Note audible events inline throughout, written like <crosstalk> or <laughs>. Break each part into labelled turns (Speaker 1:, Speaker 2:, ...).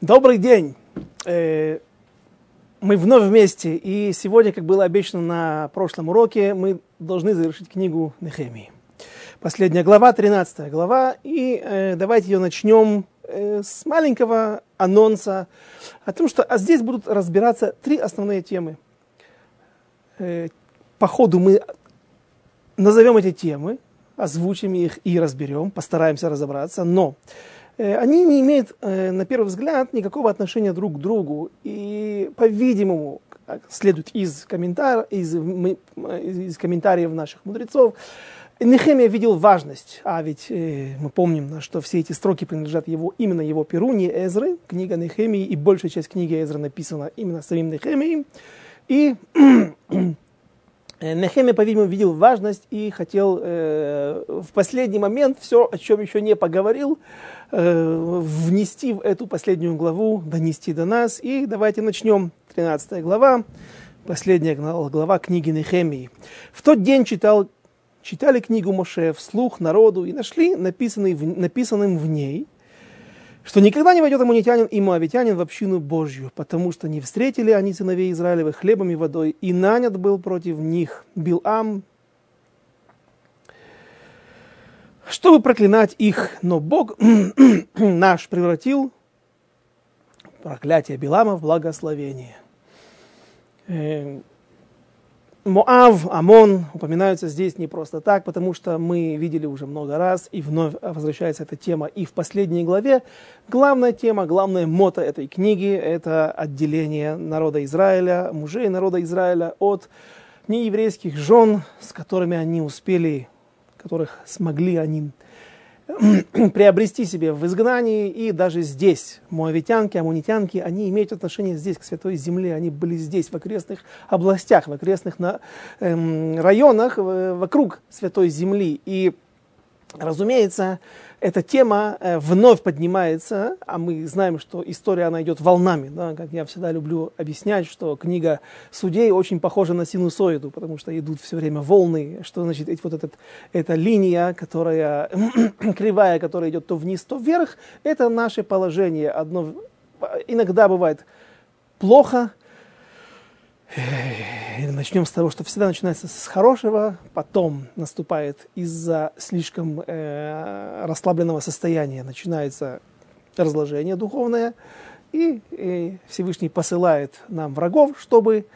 Speaker 1: Добрый день! Э, мы вновь вместе, и сегодня, как было обещано на прошлом уроке, мы должны завершить книгу Нехемии. Последняя глава, 13 глава, и э, давайте ее начнем э, с маленького анонса о том, что а здесь будут разбираться три основные темы. По ходу мы назовем эти темы, озвучим их и разберем, постараемся разобраться, но они не имеют, э, на первый взгляд, никакого отношения друг к другу. И, по-видимому, следует из, комментар... из, из комментариев наших мудрецов, Нехемия видел важность, а ведь э, мы помним, что все эти строки принадлежат его, именно его перу, не Эзры, книга Нехемии, и большая часть книги Эзры написана именно самим Нехемией. И <clears throat> Нехемия, по-видимому, видел важность и хотел э, в последний момент все, о чем еще не поговорил, Э, внести в эту последнюю главу, донести до нас. И давайте начнем. 13 глава, последняя глава книги Нехемии. В тот день читал, читали книгу Моше вслух народу и нашли написанный написанным в ней, что никогда не войдет амунитянин и моавитянин в общину Божью, потому что не встретили они сыновей Израилевых хлебом и водой, и нанят был против них Билам, чтобы проклинать их. Но Бог <clears throat> наш превратил проклятие Билама в благословение. Э, Моав, Амон упоминаются здесь не просто так, потому что мы видели уже много раз, и вновь возвращается эта тема и в последней главе. Главная тема, главная мото этой книги – это отделение народа Израиля, мужей народа Израиля от нееврейских жен, с которыми они успели которых смогли они <clears throat> приобрести себе в изгнании, и даже здесь, моавитянки, амунитянки, они имеют отношение здесь к Святой Земле, они были здесь, в окрестных областях, в окрестных на, эм, районах вокруг Святой Земли. И, разумеется, эта тема э, вновь поднимается, а мы знаем, что история, она идет волнами, да, как я всегда люблю объяснять, что книга судей очень похожа на синусоиду, потому что идут все время волны, что значит вот этот, эта линия, которая, <clears throat> кривая, которая идет то вниз, то вверх, это наше положение. Одно, иногда бывает плохо, Начнем с того, что всегда начинается с хорошего, потом наступает из-за слишком э, расслабленного состояния, начинается разложение духовное, и, и Всевышний посылает нам врагов, чтобы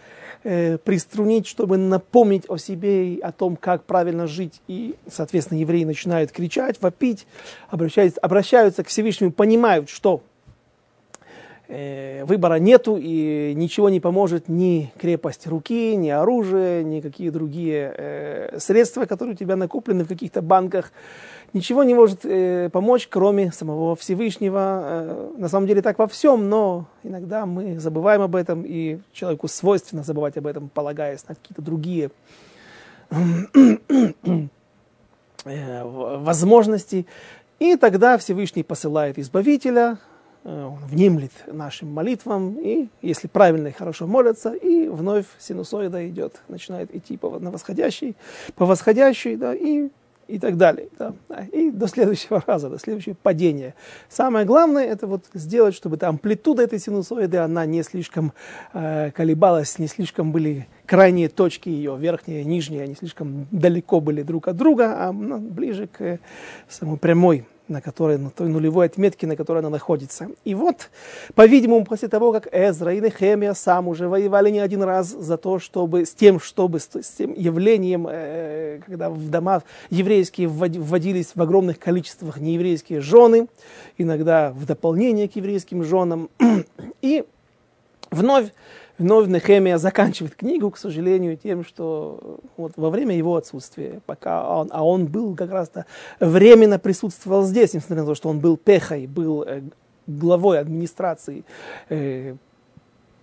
Speaker 1: э, приструнить, чтобы напомнить о себе и о том, как правильно жить. И, соответственно, евреи начинают кричать, вопить, обращаются, обращаются к Всевышнему, понимают, что выбора нету и ничего не поможет ни крепость руки, ни оружие, ни какие другие э, средства, которые у тебя накоплены в каких-то банках. Ничего не может э, помочь, кроме самого Всевышнего. Э, на самом деле так во всем, но иногда мы забываем об этом, и человеку свойственно забывать об этом, полагаясь на какие-то другие э, возможности. И тогда Всевышний посылает Избавителя, Э, он внемлет нашим молитвам, и если правильно и хорошо молятся, и вновь синусоида идет, начинает идти по, на восходящий, по восходящей, да, и, и так далее. Да, и до следующего <laughs> раза, до следующего падения. Самое главное, это вот сделать, чтобы эта амплитуда этой синусоиды, она не слишком э, колебалась, не слишком были крайние точки ее, верхние и нижние, они слишком далеко были друг от друга, а ну, ближе к э, самой прямой на которой, на той нулевой отметке, на которой она находится. И вот, по-видимому, после того, как Эзра и Нехемия сам уже воевали не один раз за то, чтобы, с тем, чтобы, с, с тем явлением, э, когда в дома еврейские вводились в огромных количествах нееврейские жены, иногда в дополнение к еврейским женам, <clears throat> и вновь вновь Нехемия заканчивает книгу, к сожалению, тем, что вот во время его отсутствия, пока он, а он был как раз-то временно присутствовал здесь, несмотря на то, что он был пехой, был э, главой администрации э,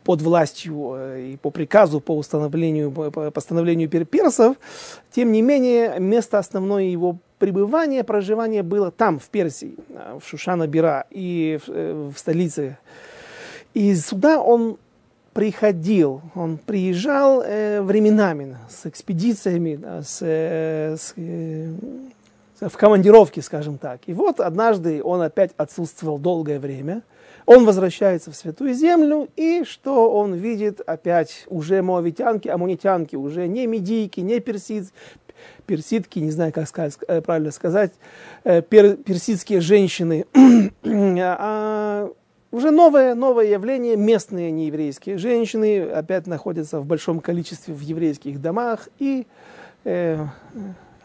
Speaker 1: под властью э, и по приказу, по установлению, по постановлению персов, тем не менее, место основное его пребывания, проживания было там, в Персии, в Шушана-Бира и в, в столице. И сюда он приходил, он приезжал э, временами с экспедициями, да, с, э, с, э, в командировке, скажем так. И вот однажды он опять отсутствовал долгое время. Он возвращается в Святую Землю, и что он видит опять уже моавитянки, амунитянки, уже не медийки, не персид, персидки, не знаю, как сказать, э, правильно сказать, э, пер, персидские женщины, <clears throat> а уже новое, новое явление, местные нееврейские женщины опять находятся в большом количестве в еврейских домах, и э,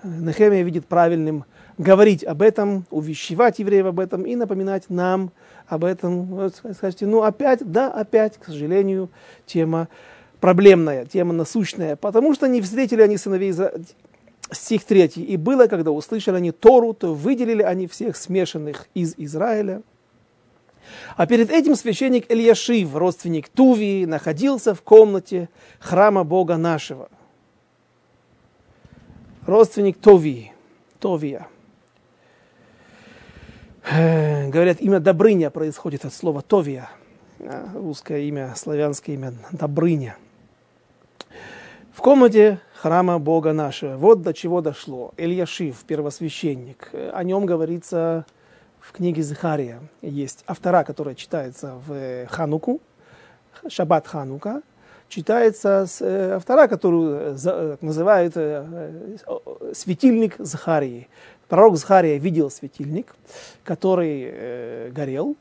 Speaker 1: Нехемия видит правильным говорить об этом, увещевать евреев об этом и напоминать нам об этом. Вот, скажете, ну опять, да, опять, к сожалению, тема проблемная, тема насущная, потому что не встретили они сыновей стих 3. «И было, когда услышали они Тору, то выделили они всех смешанных из Израиля». А перед этим священник Ильяшив, родственник Тувии, находился в комнате храма Бога нашего родственник Тови, Товия. Э, говорят, имя Добрыня происходит от слова Товия. Э, русское имя, славянское имя Добрыня. В комнате храма Бога нашего. Вот до чего дошло. Ильяшив, первосвященник. О нем говорится в книге Захария. Есть автора, которая читается в Хануку, Шаббат Ханука – читается с, э, вторая, которую э, за, называют э, э, светильник Захарии. Пророк Захария видел светильник, который э, горел,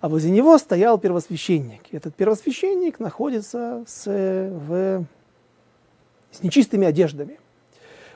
Speaker 1: а возле него стоял первосвященник. Этот первосвященник находится с, в, с нечистыми одеждами.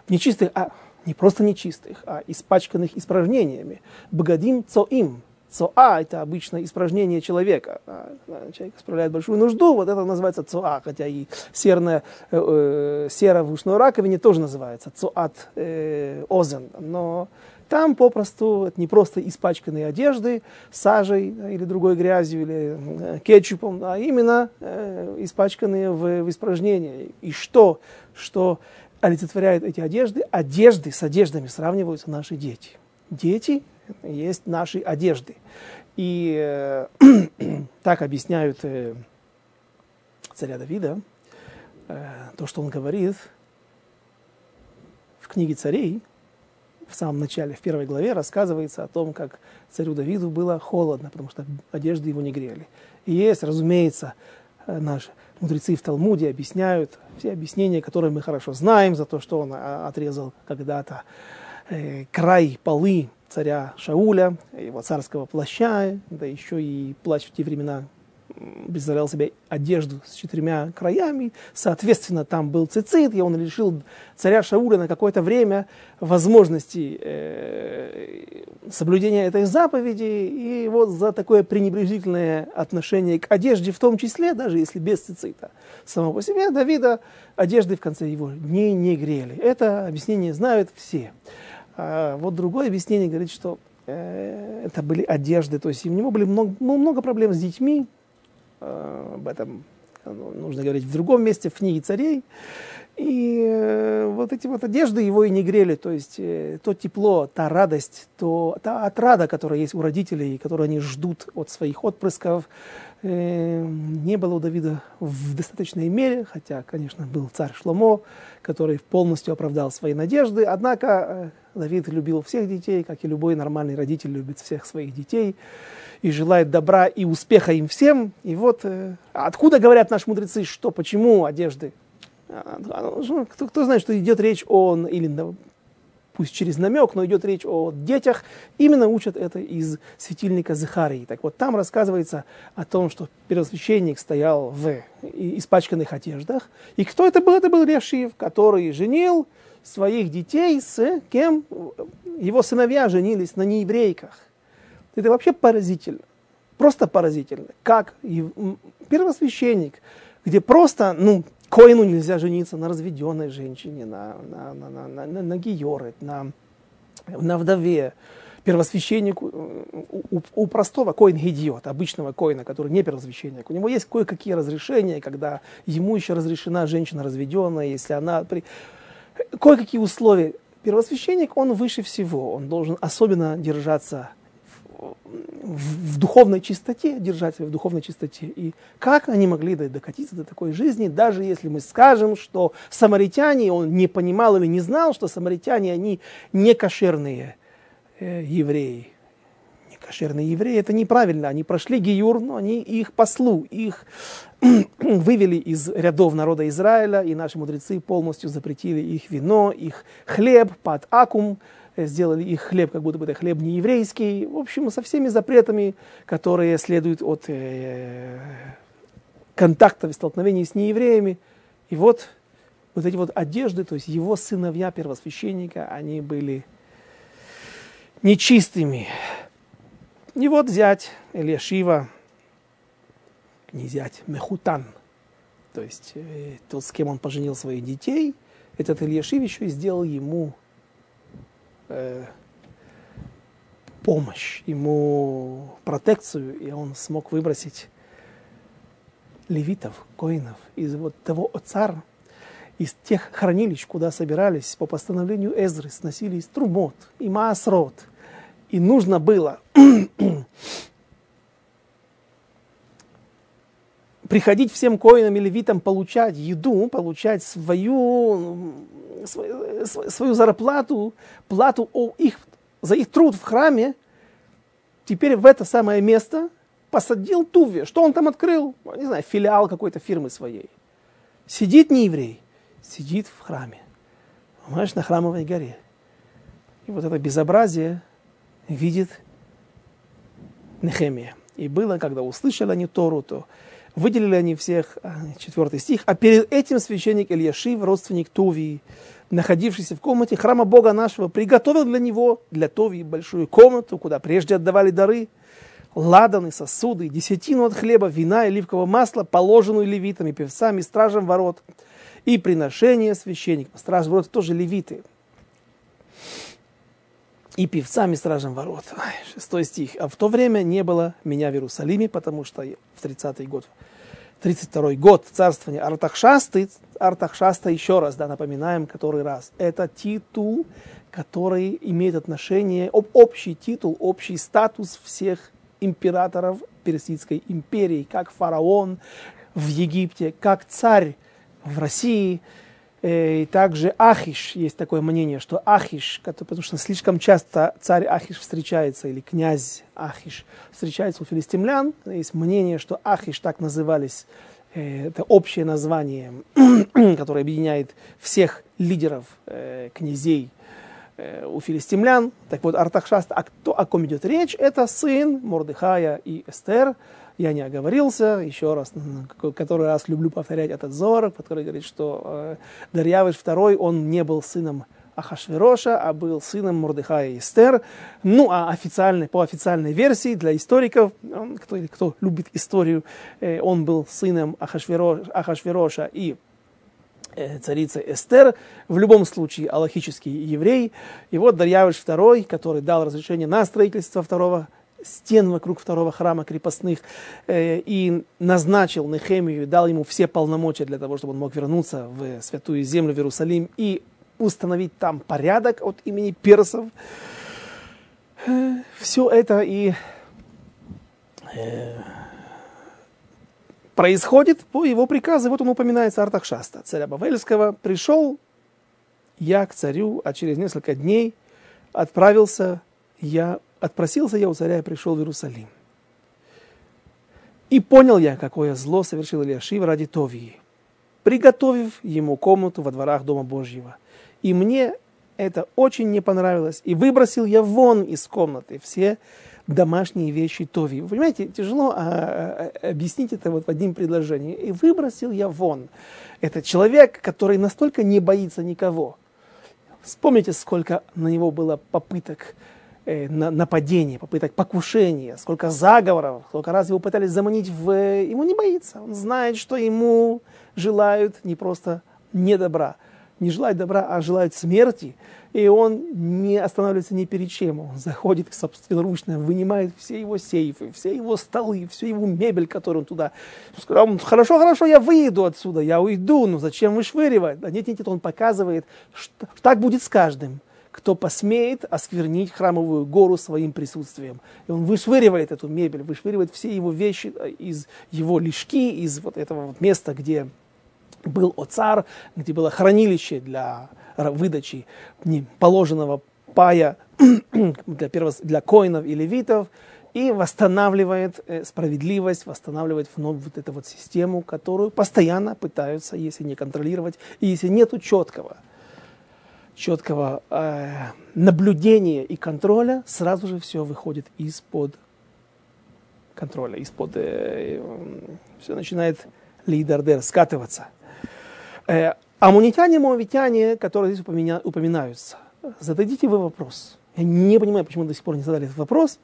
Speaker 1: В нечистых, а не просто нечистых, а испачканных испражнениями. Богодим цоим, Цоа – это обычно испражнение человека. А, человек исправляет большую нужду, вот это называется цоа, хотя и серная, э, э, сера в ушной раковине тоже называется цоат э, озен. Но там попросту это не просто испачканные одежды сажей или другой грязью или э, кетчупом, а именно э, испачканные в, в испражнении. И что, что олицетворяет эти одежды? Одежды с одеждами сравниваются наши дети. Дети есть наши одежды. И э, <clears throat> так объясняют э, царя Давида, э, то, что он говорит в книге царей, в самом начале, в первой главе, рассказывается о том, как царю Давиду было холодно, потому что одежды его не грели. И есть, разумеется, э, наши мудрецы в Талмуде объясняют все объяснения, которые мы хорошо знаем, за то, что он а, отрезал когда-то э, край полы царя Шауля, его царского плаща, да еще и плащ в те времена представлял себе одежду с четырьмя краями, соответственно, там был цицит, и он лишил царя Шауля на какое-то время возможности э, соблюдения этой заповеди, и вот за такое пренебрежительное отношение к одежде, в том числе, даже если без цицита, само по себе Давида одежды в конце его дней не грели. Это объяснение знают все. А вот другое объяснение говорит, что э, это были одежды, то есть у него были много, ну, много проблем с детьми, об этом ну, нужно говорить в другом месте, в книге царей. И э, вот эти вот одежды его и не грели, то есть э, то тепло, та радость, то, та отрада, которая есть у родителей, которую они ждут от своих отпрысков, э, не было у Давида в достаточной мере, хотя, конечно, был царь Шломо, который полностью оправдал свои надежды, однако Давид любил всех детей, как и любой нормальный родитель любит всех своих детей и желает добра и успеха им всем. И вот откуда говорят наши мудрецы, что, почему одежды? А, а, ну, кто, кто знает, что идет речь о, или пусть через намек, но идет речь о детях, именно учат это из светильника Захарии. Так вот, там рассказывается о том, что первосвященник стоял в испачканных одеждах. И кто это был? Это был Решив, который женил своих детей с кем? Его сыновья женились на нееврейках. Это вообще поразительно. Просто поразительно. Как первосвященник, где просто, ну, коину нельзя жениться на разведенной женщине, на, на, на, на, на, на, на георет, на, на вдове. Первосвященник у, у, у простого коин гидиот, обычного коина, который не первосвященник, у него есть кое-какие разрешения, когда ему еще разрешена женщина разведенная, если она... При кое-какие условия. Первосвященник, он выше всего, он должен особенно держаться в, духовной чистоте, держать себя в духовной чистоте. И как они могли докатиться до такой жизни, даже если мы скажем, что самаритяне, он не понимал или не знал, что самаритяне, они не кошерные э, евреи. Некошерные евреи, это неправильно. Они прошли гиюр, но они их послу, их <clears throat> вывели из рядов народа Израиля, и наши мудрецы полностью запретили их вино, их хлеб под акум, сделали их хлеб, как будто бы это хлеб не еврейский. В общем, со всеми запретами, которые следуют от э, контактов и столкновений с неевреями. И вот вот эти вот одежды, то есть его сыновья первосвященника, они были нечистыми. И вот зять Элиашива, не зять, Мехутан, то есть э, тот, с кем он поженил своих детей, этот Ильяшив еще и сделал ему э, помощь, ему протекцию, и он смог выбросить левитов, коинов из вот того цара, из тех хранилищ, куда собирались по постановлению Эзры, сносились трумот и маасрот. И нужно было приходить всем коинам и левитам получать еду, получать свою, свою, свою зарплату, плату их, за их труд в храме, теперь в это самое место посадил Туви. Что он там открыл? Не знаю, филиал какой-то фирмы своей. Сидит не еврей, сидит в храме. Понимаешь, на храмовой горе. И вот это безобразие видит Нехемия. И было, когда услышали они Тору, то выделили они всех, а, четвертый стих, а перед этим священник Ильяшив, родственник Тувии, находившийся в комнате храма Бога нашего, приготовил для него, для Тувии, большую комнату, куда прежде отдавали дары, ладаны, сосуды, десятину от хлеба, вина и оливкового масла, положенную левитами, певцами, стражем ворот – и приношение священникам. Страж ворот тоже левиты. И певцами стражем ворот. Шестой стих. А в то время не было меня в Иерусалиме, потому что в 30-й год, 32-й год царствования Артахшасты, Артахшаста еще раз, да, напоминаем, который раз. Это титул, который имеет отношение, об, общий титул, общий статус всех императоров Персидской империи, как фараон в Египте, как царь в России. Э, и также Ахиш, есть такое мнение, что Ахиш, потому что слишком часто царь Ахиш встречается, или князь Ахиш встречается у филистимлян. Есть мнение, что Ахиш так назывались, э, это общее название, <clears throat> которое объединяет всех лидеров, э, князей у филистимлян. Так вот, Артахшаст, а кто, о ком идет речь, это сын Мордыхая и Эстер, я не оговорился, еще раз, который раз люблю повторять этот Зор, который говорит, что э, Дарьявыш II, он не был сыном Ахашвероша, а был сыном Мордыхая и Эстер. Ну, а официальной, по официальной версии для историков, кто, кто любит историю, э, он был сыном Ахашвероша, Ахашвероша и э, царицы Эстер, в любом случае аллахический еврей. И вот Дарьявыш II, который дал разрешение на строительство второго стен вокруг второго храма крепостных э, и назначил Нехемию, дал ему все полномочия для того, чтобы он мог вернуться в святую землю, в Иерусалим и установить там порядок от имени персов. Э, все это и э, происходит по его приказу. Вот он упоминается Артахшаста, царя Бавельского. Пришел я к царю, а через несколько дней отправился я Отпросился я у царя и пришел в Иерусалим. И понял я, какое зло совершил Ильяшив ради Товии, приготовив ему комнату во дворах Дома Божьего. И мне это очень не понравилось. И выбросил я вон из комнаты все домашние вещи Тови. Вы понимаете, тяжело а, а, объяснить это вот в одним предложении. И выбросил я вон. Это человек, который настолько не боится никого. Вспомните, сколько на него было попыток нападений, попыток покушения, сколько заговоров, сколько раз его пытались заманить в... Ему не боится, он знает, что ему желают не просто не добра, не желают добра, а желают смерти, и он не останавливается ни перед чем. Он заходит собственноручно, вынимает все его сейфы, все его столы, всю его мебель, которую он туда... Сказал, хорошо, хорошо, я выйду отсюда, я уйду, но зачем вышвыривать? Да нет, нет, нет, он показывает, что так будет с каждым кто посмеет осквернить храмовую гору своим присутствием. И он вышвыривает эту мебель, вышвыривает все его вещи э, из его лишки, из вот этого вот места, где был оцар, где было хранилище для выдачи положенного пая <clears throat> для, первос, для коинов и левитов, и восстанавливает э, справедливость, восстанавливает вновь вот эту вот систему, которую постоянно пытаются, если не контролировать, и если нет четкого, четкого э, наблюдения и контроля, сразу же все выходит из-под контроля, из-под... Э, э, все начинает лидердер скатываться. Э, амунитяне, моавитяне, которые здесь упомина, упоминаются, зададите вы вопрос. Я не понимаю, почему до сих пор не задали этот вопрос.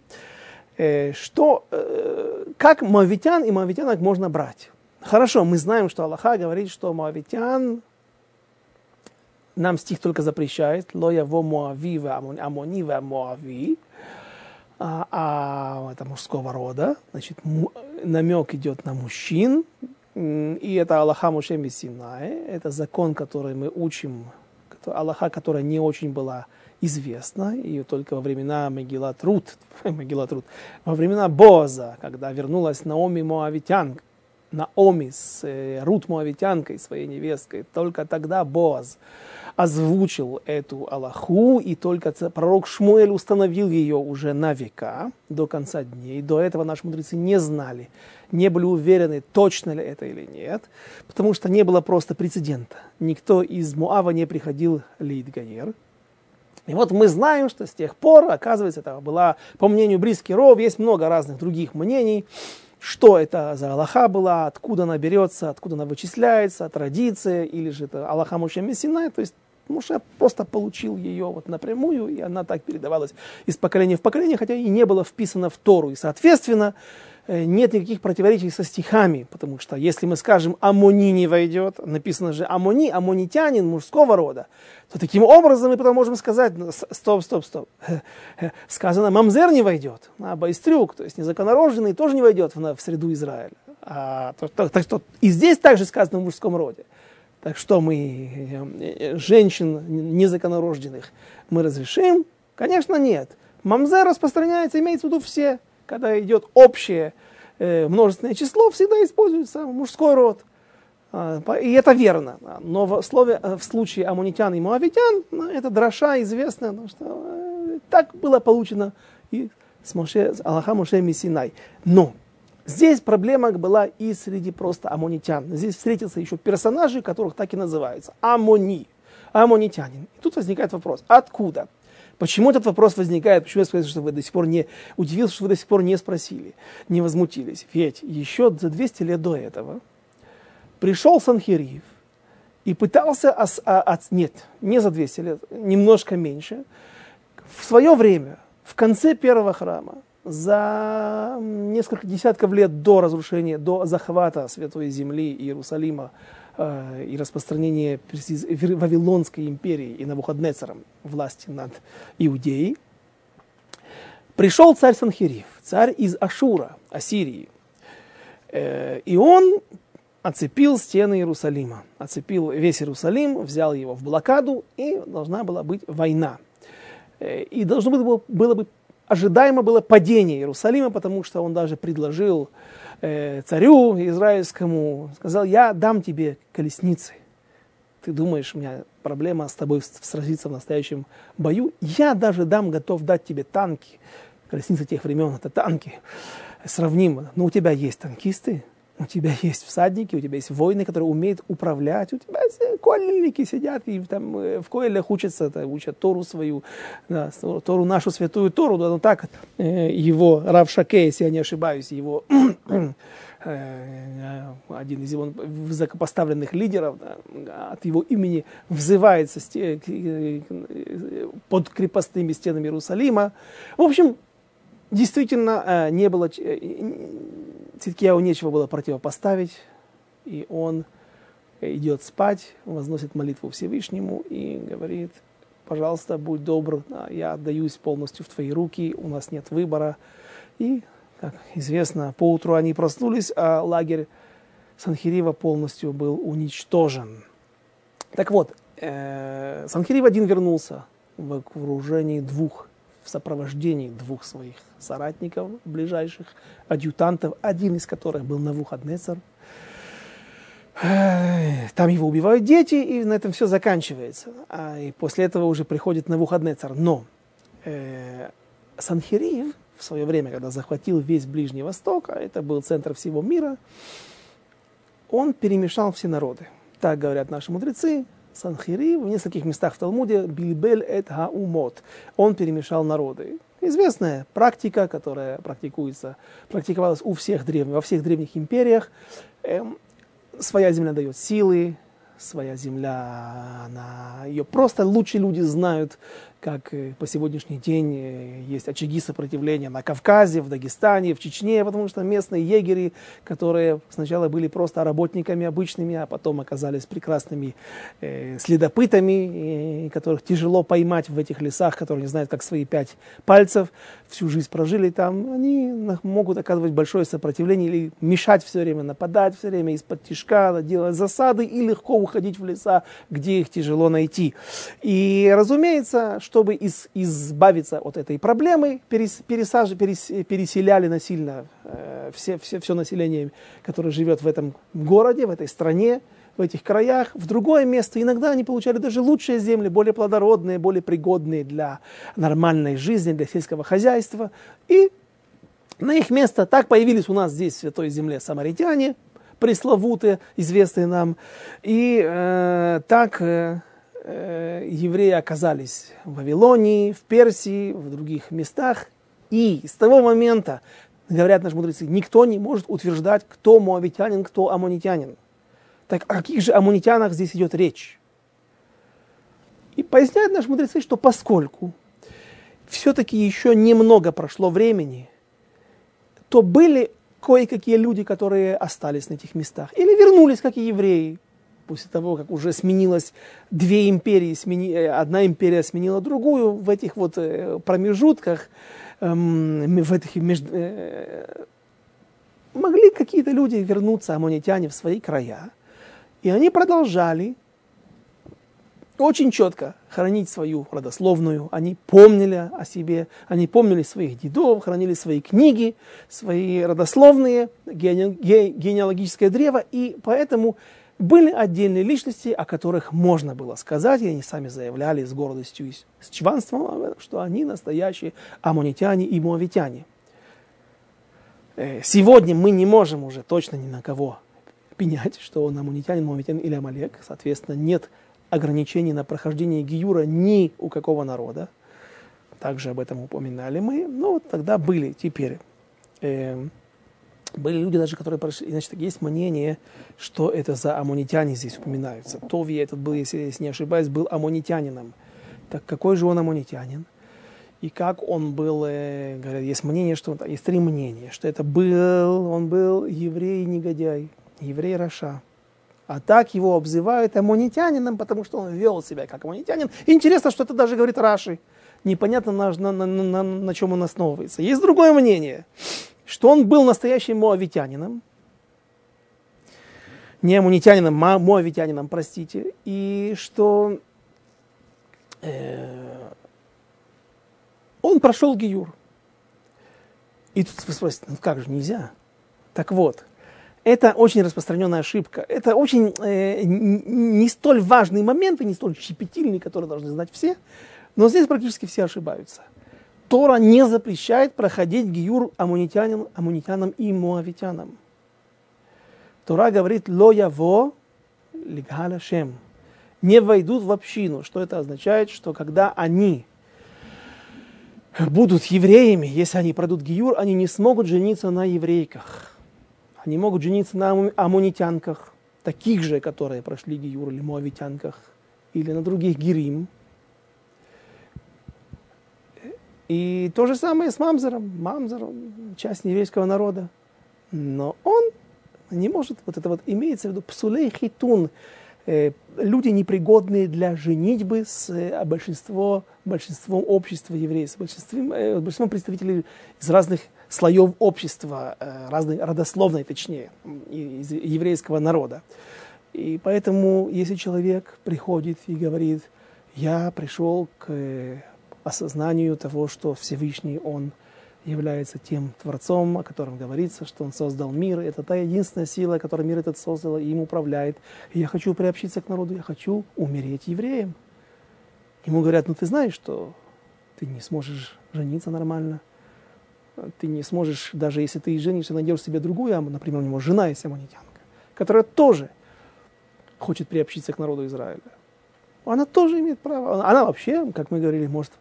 Speaker 1: Э, что, э, как моавитян и моавитянок можно брать? Хорошо, мы знаем, что Аллаха говорит, что моавитян нам стих только запрещает, лоя во моави амони ва моави, а, это мужского рода, значит, намек идет на мужчин, и это Аллаха Муше Синай, это закон, который мы учим, Аллаха, которая не очень была известна, и только во времена Мегилат Рут, Мегилат Рут, во времена Боза, когда вернулась Наоми Моавитянка, Наоми с э, Рут Моавитянкой, своей невесткой, только тогда Боаз озвучил эту Аллаху, и только пророк Шмуэль установил ее уже на века, до конца дней. До этого наши мудрецы не знали, не были уверены, точно ли это или нет, потому что не было просто прецедента. Никто из Муава не приходил Лид Гаер, и вот мы знаем, что с тех пор, оказывается, это была, по мнению Бриски Ров, есть много разных других мнений, что это за Аллаха была, откуда она берется, откуда она вычисляется, традиция, или же это Аллаха Муше Мессинай, то есть Муше просто получил ее вот напрямую, и она так передавалась из поколения в поколение, хотя и не было вписано в Тору. И, соответственно, Э, нет никаких противоречий со стихами, потому что если мы скажем «Амони не войдет», написано же «Амони», «Амонитянин» мужского рода, то таким образом мы потом можем сказать «Ну, «Стоп, стоп, стоп». Сказано «Мамзер не войдет», а Байстрюк, то есть незаконорожденный, тоже не войдет в, в среду Израиля. А, то, то, так что и здесь также сказано в мужском роде. Так что мы э, э, женщин незаконорожденных мы разрешим? Конечно, нет. Мамзер распространяется, имеется в виду все – когда идет общее э, множественное число, всегда используется мужской род. А, и это верно. Но в, слове, в случае амунитян и муавитян, ну, это дроша потому что э, так было получено и с, Моше, Аллаха Моше Мисинай. Но здесь проблема была и среди просто амунитян. Здесь встретился еще персонажи, которых так и называются. Амони. Амонитянин. И тут возникает вопрос, откуда? Почему этот вопрос возникает? Почему я сказал, что вы до сих пор не удивился, что вы до сих пор не спросили, не возмутились? Ведь еще за 200 лет до этого пришел Санхириев и пытался, ос, а, от, нет, не за 200 лет, немножко меньше, в свое время, в конце первого храма, за несколько десятков лет до разрушения, до захвата Святой Земли Иерусалима Э, и распространение Вавилонской империи и Навуходнецером власти над Иудеей, пришел царь Санхирив, царь из Ашура, Ассирии. Э, и он оцепил стены Иерусалима, оцепил весь Иерусалим, взял его в блокаду, и должна была быть война. Э, и должно было, было бы ожидаемо было падение Иерусалима, потому что он даже предложил э, царю израильскому, сказал, я дам тебе колесницы. Ты думаешь, у меня проблема с тобой сразиться в настоящем бою? Я даже дам, готов дать тебе танки. Колесницы тех времен это танки. Сравнимо. Но у тебя есть танкисты, у тебя есть всадники, у тебя есть воины, которые умеют управлять, у тебя кольники сидят и там э, в коэлях учатся, это, учат Тору свою, да, Тору нашу святую Тору, да, ну так э, его Рав Шаке, если я не ошибаюсь, его <clears throat> э, один из его высокопоставленных лидеров, да, от его имени взывается под крепостными стенами Иерусалима. В общем, действительно не было Циткияу нечего было противопоставить, и он идет спать, возносит молитву Всевышнему и говорит, пожалуйста, будь добр, я отдаюсь полностью в твои руки, у нас нет выбора. И, как известно, поутру они проснулись, а лагерь Санхирива полностью был уничтожен. Так вот, э, Санхирив один вернулся в окружении двух в сопровождении двух своих соратников ближайших, адъютантов, один из которых был Навуходнецар. Там его убивают дети, и на этом все заканчивается. А и после этого уже приходит Навуходнецар. Но э, Санхириев в свое время, когда захватил весь Ближний Восток, а это был центр всего мира, он перемешал все народы. Так говорят наши мудрецы. Санхири в нескольких местах в Талмуде Бильбель эт хаумот. Он перемешал народы. Известная практика, которая практикуется, практиковалась у всех древних, во всех древних империях. Эм, своя земля дает силы, своя земля, она, ее просто лучшие люди знают, как по сегодняшний день э, есть очаги сопротивления на Кавказе, в Дагестане, в Чечне, потому что местные егери, которые сначала были просто работниками обычными, а потом оказались прекрасными э, следопытами, которых тяжело поймать в этих лесах, которые не знают, как свои пять пальцев, всю жизнь прожили там, они могут оказывать большое сопротивление или мешать все время, нападать все время из-под тишка, делать засады и легко уходить в леса, где их тяжело найти. И, разумеется, чтобы из, избавиться от этой проблемы, перес, пересаж, перес, переселяли насильно э, все, все, все население, которое живет в этом городе, в этой стране, в этих краях, в другое место. Иногда они получали даже лучшие земли, более плодородные, более пригодные для нормальной жизни, для сельского хозяйства. И на их место так появились у нас здесь, в Святой Земле, самаритяне, пресловутые, известные нам. И э, так... Э, э, евреи оказались в Вавилонии, в Персии, в других местах. И с того момента, говорят наши мудрецы, никто не может утверждать, кто моавитянин, кто аммонитянин. Так о каких же аммонитянах здесь идет речь? И поясняют наши мудрецы, что поскольку все-таки еще немного прошло времени, то были кое-какие люди, которые остались на этих местах. Или вернулись, как и евреи, после того, как уже сменилось две империи, смени, э, одна империя сменила другую, в этих вот э, промежутках, эм, в этих между, э, могли какие-то люди вернуться, аммонитяне, в свои края, и они продолжали очень четко хранить свою родословную. Они помнили о себе, они помнили своих дедов, хранили свои книги, свои родословные, генеалогическое древо, и поэтому были отдельные личности, о которых можно было сказать, и они сами заявляли с гордостью и с чванством, что они настоящие аммонитяне и моавитяне. Э, сегодня мы не можем уже точно ни на кого пенять, что он аммонитянин, моавитянин или амалек. Соответственно, нет ограничений на прохождение гиюра ни у какого народа. Также об этом упоминали мы. Но вот тогда были теперь э, были люди даже, которые прошли, значит, есть мнение, что это за аммонитяне здесь упоминаются. Тови этот был, если, если не ошибаюсь, был аммонитянином. Так какой же он аммонитянин? И как он был, э, говорят, есть мнение, что есть три мнения, что это был, он был еврей-негодяй, еврей Раша. А так его обзывают аммонитянином, потому что он вел себя как аммонитянин. И интересно, что это даже говорит Раши. Непонятно, на, на, на, на, на чем он основывается. Есть другое мнение, что он был настоящим моавитянином, не амунитянином, а моавитянином, простите, и что э, он прошел Гиюр. И тут вы спросите, ну как же, нельзя? Так вот, это очень распространенная ошибка. Это очень э, не столь важный момент и не столь щепетильный, который должны знать все, но здесь практически все ошибаются. Тора не запрещает проходить гиюр амунитянам, амунитянам и муавитянам. Тора говорит «Ло яво лигала шем» не войдут в общину. Что это означает? Что когда они будут евреями, если они пройдут гиюр, они не смогут жениться на еврейках. Они могут жениться на амунитянках, таких же, которые прошли гиюр, или муавитянках, или на других гирим – И то же самое с Мамзером. Мамзер, часть еврейского народа. Но он не может, вот это вот имеется в виду псулей хитун, э, люди непригодные для женитьбы с э, большинство, большинством общества евреев, с большинством, э, большинством представителей из разных слоев общества, э, разной родословной, точнее, из еврейского народа. И поэтому, если человек приходит и говорит, я пришел к осознанию того, что Всевышний Он является тем Творцом, о котором говорится, что Он создал мир. Это та единственная сила, которая мир этот создал и им управляет. И я хочу приобщиться к народу, я хочу умереть евреем. Ему говорят, ну ты знаешь, что ты не сможешь жениться нормально. Ты не сможешь, даже если ты женишься, найдешь себе другую, например, у него жена есть аммонитянка, которая тоже хочет приобщиться к народу Израиля. Она тоже имеет право. Она вообще, как мы говорили, может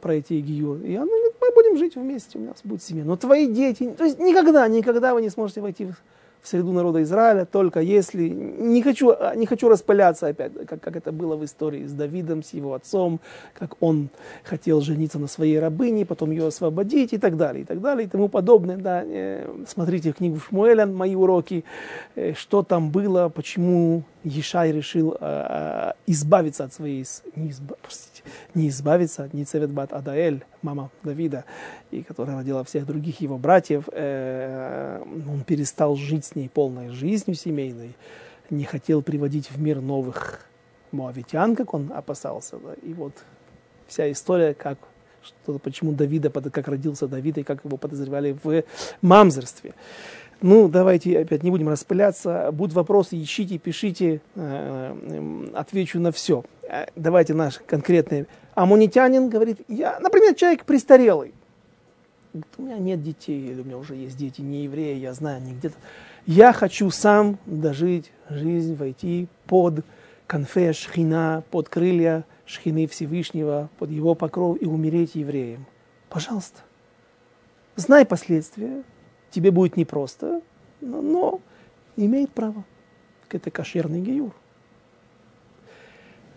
Speaker 1: пройти гиюр. И она говорит, мы будем жить вместе, у нас будет семья. Но твои дети, то есть никогда, никогда вы не сможете войти в среду народа Израиля, только если... Не хочу, а, не хочу распыляться опять, как, как это было в истории с Давидом, с его отцом, как он хотел жениться на своей рабыне, потом ее освободить и так далее, и так далее, и тому подобное. Да. Э, смотрите книгу Шмуэля, мои уроки, э, что там было, почему Ешай решил э, избавиться от своей... Не, изба, простите, не избавиться, не Цеветбат Адаэль, мама Давида, и которая родила всех других его братьев, э, он перестал жить с ней полной жизнью семейной, не хотел приводить в мир новых моавитян, как он опасался. Да? И вот вся история, как, что, почему Давида, как родился Давид и как его подозревали в мамзерстве. Ну, давайте опять не будем распыляться. Будут вопросы, ищите, пишите, э, отвечу на все. Э, давайте наш конкретный. Амунитянин говорит, я, например, человек престарелый. Говорит, у меня нет детей, или у меня уже есть дети, не евреи, я знаю, они где-то. Я хочу сам дожить жизнь, войти под конфе шхина, под крылья шхины Всевышнего, под его покров и умереть евреем. Пожалуйста, знай последствия, тебе будет непросто, но, имеет право. Это кошерный геюр.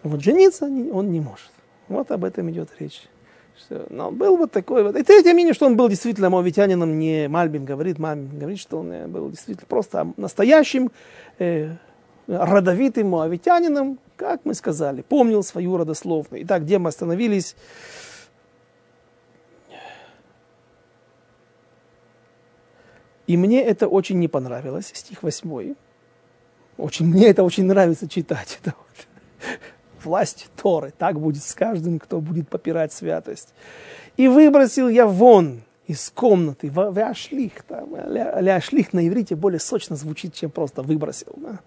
Speaker 1: Вот жениться он не может. Вот об этом идет речь. Что, но был вот такой вот. И третье мнение, что он был действительно мовитянином, не Мальбин говорит, Мальбин говорит, что он э, был действительно просто настоящим э, родовитым моавитянином, как мы сказали, помнил свою родословную. Итак, где мы остановились? И мне это очень не понравилось, стих 8. Очень, мне это очень нравится читать. Это вот. Власть Торы. Так будет с каждым, кто будет попирать святость. И выбросил я вон из комнаты, ляшлих, там, ляшлих на иврите более сочно звучит, чем просто выбросил. Да?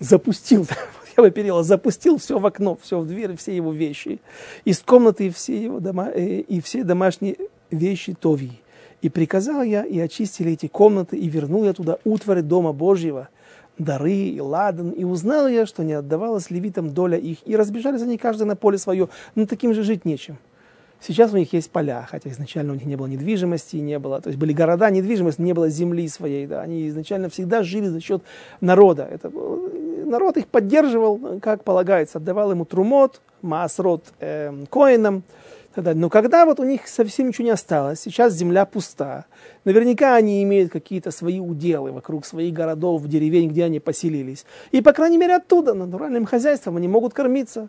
Speaker 1: Запустил, <laughs> я бы перевела, запустил все в окно, все в дверь, все его вещи. Из комнаты все его дома, э, и все домашние вещи Тови. И приказал я, и очистили эти комнаты, и вернул я туда утварь Дома Божьего, дары и ладан, и узнал я, что не отдавалась левитам доля их, и разбежались они каждый на поле свое, но таким же жить нечем. Сейчас у них есть поля, хотя изначально у них не было недвижимости, не было, то есть были города, недвижимость, не было земли своей, да, они изначально всегда жили за счет народа. Это, народ их поддерживал, как полагается, отдавал ему трумот, маасрот э, коинам, но когда вот у них совсем ничего не осталось, сейчас земля пуста, наверняка они имеют какие-то свои уделы вокруг своих городов, деревень, где они поселились. И, по крайней мере, оттуда, натуральным хозяйством, они могут кормиться.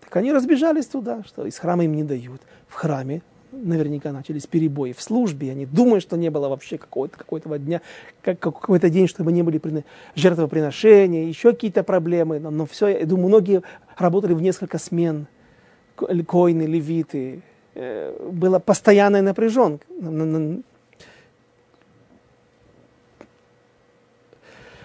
Speaker 1: Так они разбежались туда, что из храма им не дают. В храме наверняка начались перебои в службе, они думают, что не было вообще какого-то какого дня, как, какой-то день, чтобы не были жертвоприношения, еще какие-то проблемы. Но, но все, я думаю, многие работали в несколько смен койны, левиты, э, была постоянная напряженка.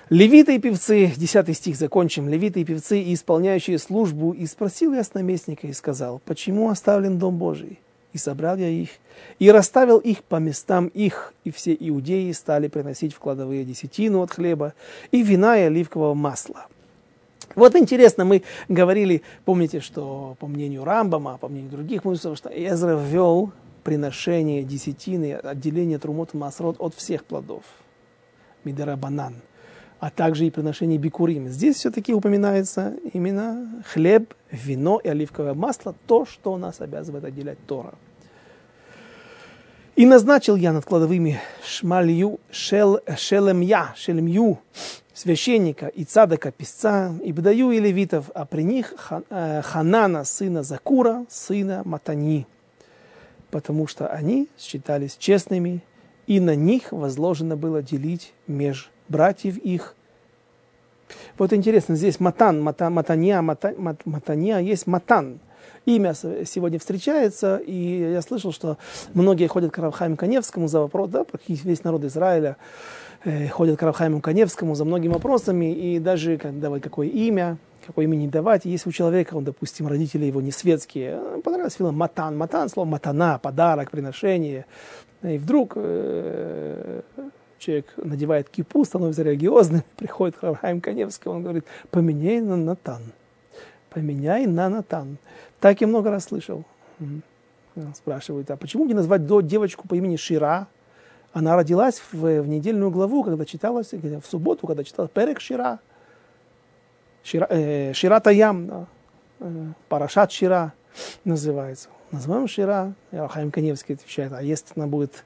Speaker 1: Левиты и певцы, 10 стих закончим, левиты и певцы, исполняющие службу, и спросил я с наместника и сказал, почему оставлен Дом Божий? И собрал я их, и расставил их по местам их, и все иудеи стали приносить в кладовые десятину от хлеба и вина и оливкового масла – вот интересно, мы говорили, помните, что по мнению Рамбама, по мнению других мудрецов, что Эзра ввел приношение десятины, отделение трумот масрот от всех плодов. Мидера банан. А также и приношение бикурим. Здесь все-таки упоминается именно хлеб, вино и оливковое масло, то, что нас обязывает отделять Тора. И назначил я над кладовыми шмалью шел, шелемья, шелемью, священника и цадака писца, и бдаю и левитов, а при них э, Ханана, сына Закура, сына Матани, потому что они считались честными, и на них возложено было делить меж братьев их. Вот интересно, здесь матан, мата, матания, мата, мат, матания, есть матан. Имя сегодня встречается, и я слышал, что многие ходят к Равхайму Каневскому за вопрос, да, практически весь народ Израиля э, ходит к Равхайму Каневскому за многими вопросами, и даже как, давай какое имя, какое имя не давать. Если у человека, он, допустим, родители его не светские, э, понравилось фильм «матан». «Матан» – слово «матана», подарок, приношение. И вдруг э, человек надевает кипу, становится религиозным, <laughs> приходит к Равхайму Каневскому, он говорит, поменяй на Натан поменяй на Натан. Так я много раз слышал. Спрашивают, а почему не назвать девочку по имени Шира? Она родилась в, в недельную главу, когда читалась, в субботу, когда читалась Перек Шира. Шира, э, Шира Таям, да. э, Парашат Шира называется. Называем Шира. Хайм Каневский отвечает, а если она будет,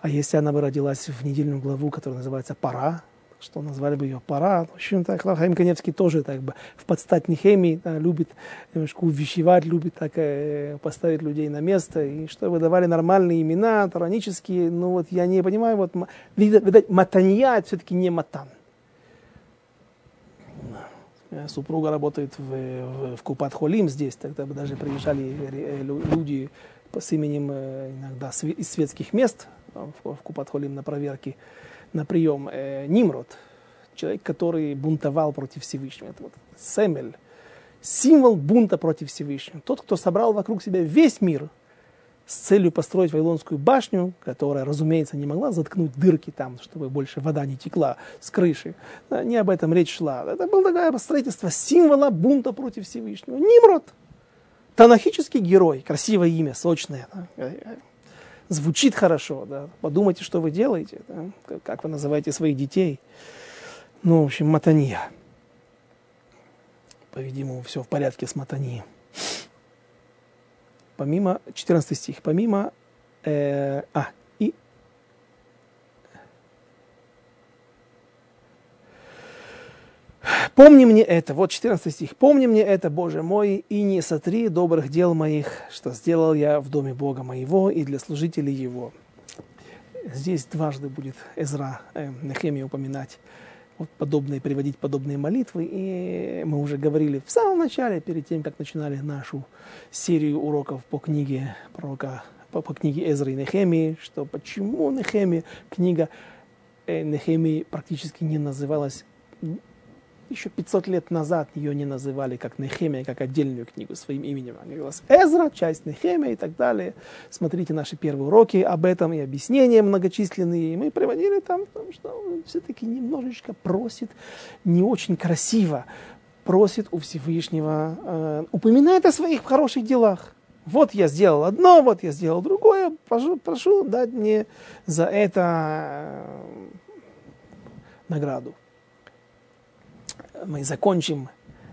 Speaker 1: а если она бы родилась в недельную главу, которая называется Пара, что назвали бы ее пора. В общем, так Хаим Каневский тоже так бы в подстать Нехемии да, любит немножко увещевать, любит так э, поставить людей на место, и чтобы давали нормальные имена, таранические. Ну вот я не понимаю, вот, видать, Матанья все-таки не Матан. Супруга работает в, в, в Купат Холим здесь, тогда бы даже приезжали э, люди с именем э, иногда из светских мест в, в Купат Холим на проверки на прием э, Нимрод, человек, который бунтовал против Всевышнего. Это вот Семель, символ бунта против Всевышнего. Тот, кто собрал вокруг себя весь мир с целью построить Вавилонскую башню, которая, разумеется, не могла заткнуть дырки там, чтобы больше вода не текла с крыши. Не об этом речь шла. Это было такое строительство символа бунта против Всевышнего. Нимрод. Танахический герой, красивое имя, сочное. Звучит хорошо, да, подумайте, что вы делаете, да? как вы называете своих детей. Ну, в общем, матания. По-видимому, все в порядке с матанией. Помимо, 14 стих, помимо, э, а, Помни мне это, вот 14 стих. Помни мне это, Боже мой, и не сотри добрых дел моих, что сделал я в доме Бога моего и для служителей его. Здесь дважды будет Эзра э, Нехемия упоминать вот подобные, приводить подобные молитвы. И мы уже говорили в самом начале, перед тем, как начинали нашу серию уроков по книге пророка, по, по книге Эзры и Нехемии, что почему Нехемия, книга э, Нехемии практически не называлась еще 500 лет назад ее не называли как Нехемия, как отдельную книгу своим именем. Она говорилась Эзра, часть Нехемия и так далее. Смотрите наши первые уроки об этом и объяснения многочисленные. И мы приводили там, что он все-таки немножечко просит, не очень красиво просит у Всевышнего, э, упоминает о своих хороших делах. Вот я сделал одно, вот я сделал другое, прошу, прошу дать мне за это э, награду мы закончим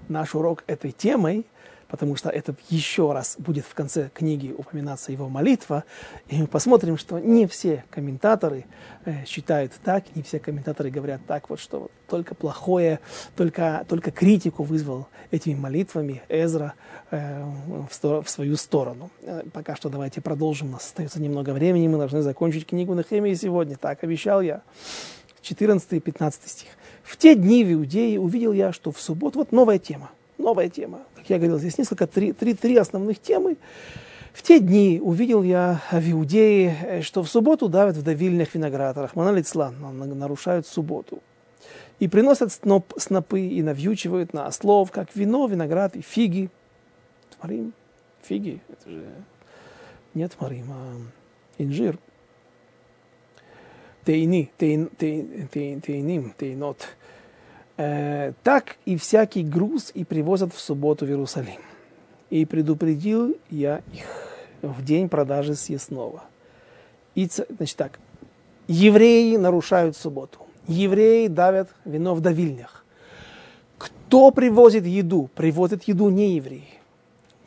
Speaker 1: наш урок этой темой, потому что это еще раз будет в конце книги упоминаться его молитва, и мы посмотрим, что не все комментаторы э, считают так, не все комментаторы говорят так, вот что только плохое, только, только критику вызвал этими молитвами Эзра э, в, сто, в свою сторону. Э, пока что давайте продолжим, у нас остается немного времени, мы должны закончить книгу Нахемии сегодня, так обещал я. 14 и 15 стих. В те дни в Иудее увидел я, что в субботу, вот новая тема, новая тема. Как я говорил, здесь несколько, три, три, три основных темы. В те дни увидел я в Иудее, э, что в субботу давят в давильных виноградарах, монолицлан, нарушают субботу. И приносят сноп, снопы и навьючивают на ослов, как вино, виноград и фиги. Тмарим, фиги, это же нет тмарим, а инжир – тейни, тейн, тейн, тейн, тейним, тейнот. Э, так и всякий груз и привозят в субботу в Иерусалим. И предупредил я их в день продажи съестного. И, значит так, евреи нарушают субботу. Евреи давят вино в давильнях. Кто привозит еду? Привозит еду не евреи.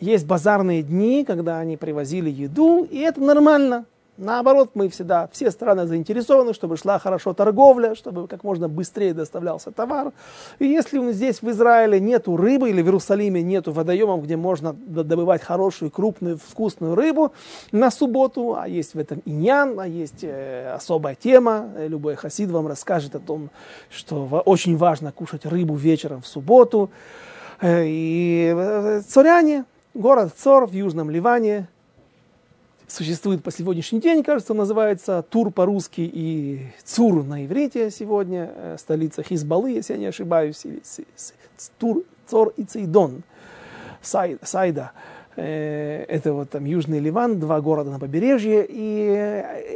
Speaker 1: Есть базарные дни, когда они привозили еду, и это нормально. Наоборот, мы всегда, все страны заинтересованы, чтобы шла хорошо торговля, чтобы как можно быстрее доставлялся товар. И если здесь в Израиле нету рыбы или в Иерусалиме нету водоемов, где можно добывать хорошую, крупную, вкусную рыбу на субботу, а есть в этом иньян, а есть э, особая тема, э, любой хасид вам расскажет о том, что очень важно кушать рыбу вечером в субботу. Э, и царяне, город Цор в Южном Ливане, существует по сегодняшний день, кажется, называется Тур по-русски и Цур на иврите сегодня, э, столица Хизбаллы, если я не ошибаюсь, Тур, Цор и Цейдон, Сайда. Э, это вот там Южный Ливан, два города на побережье, и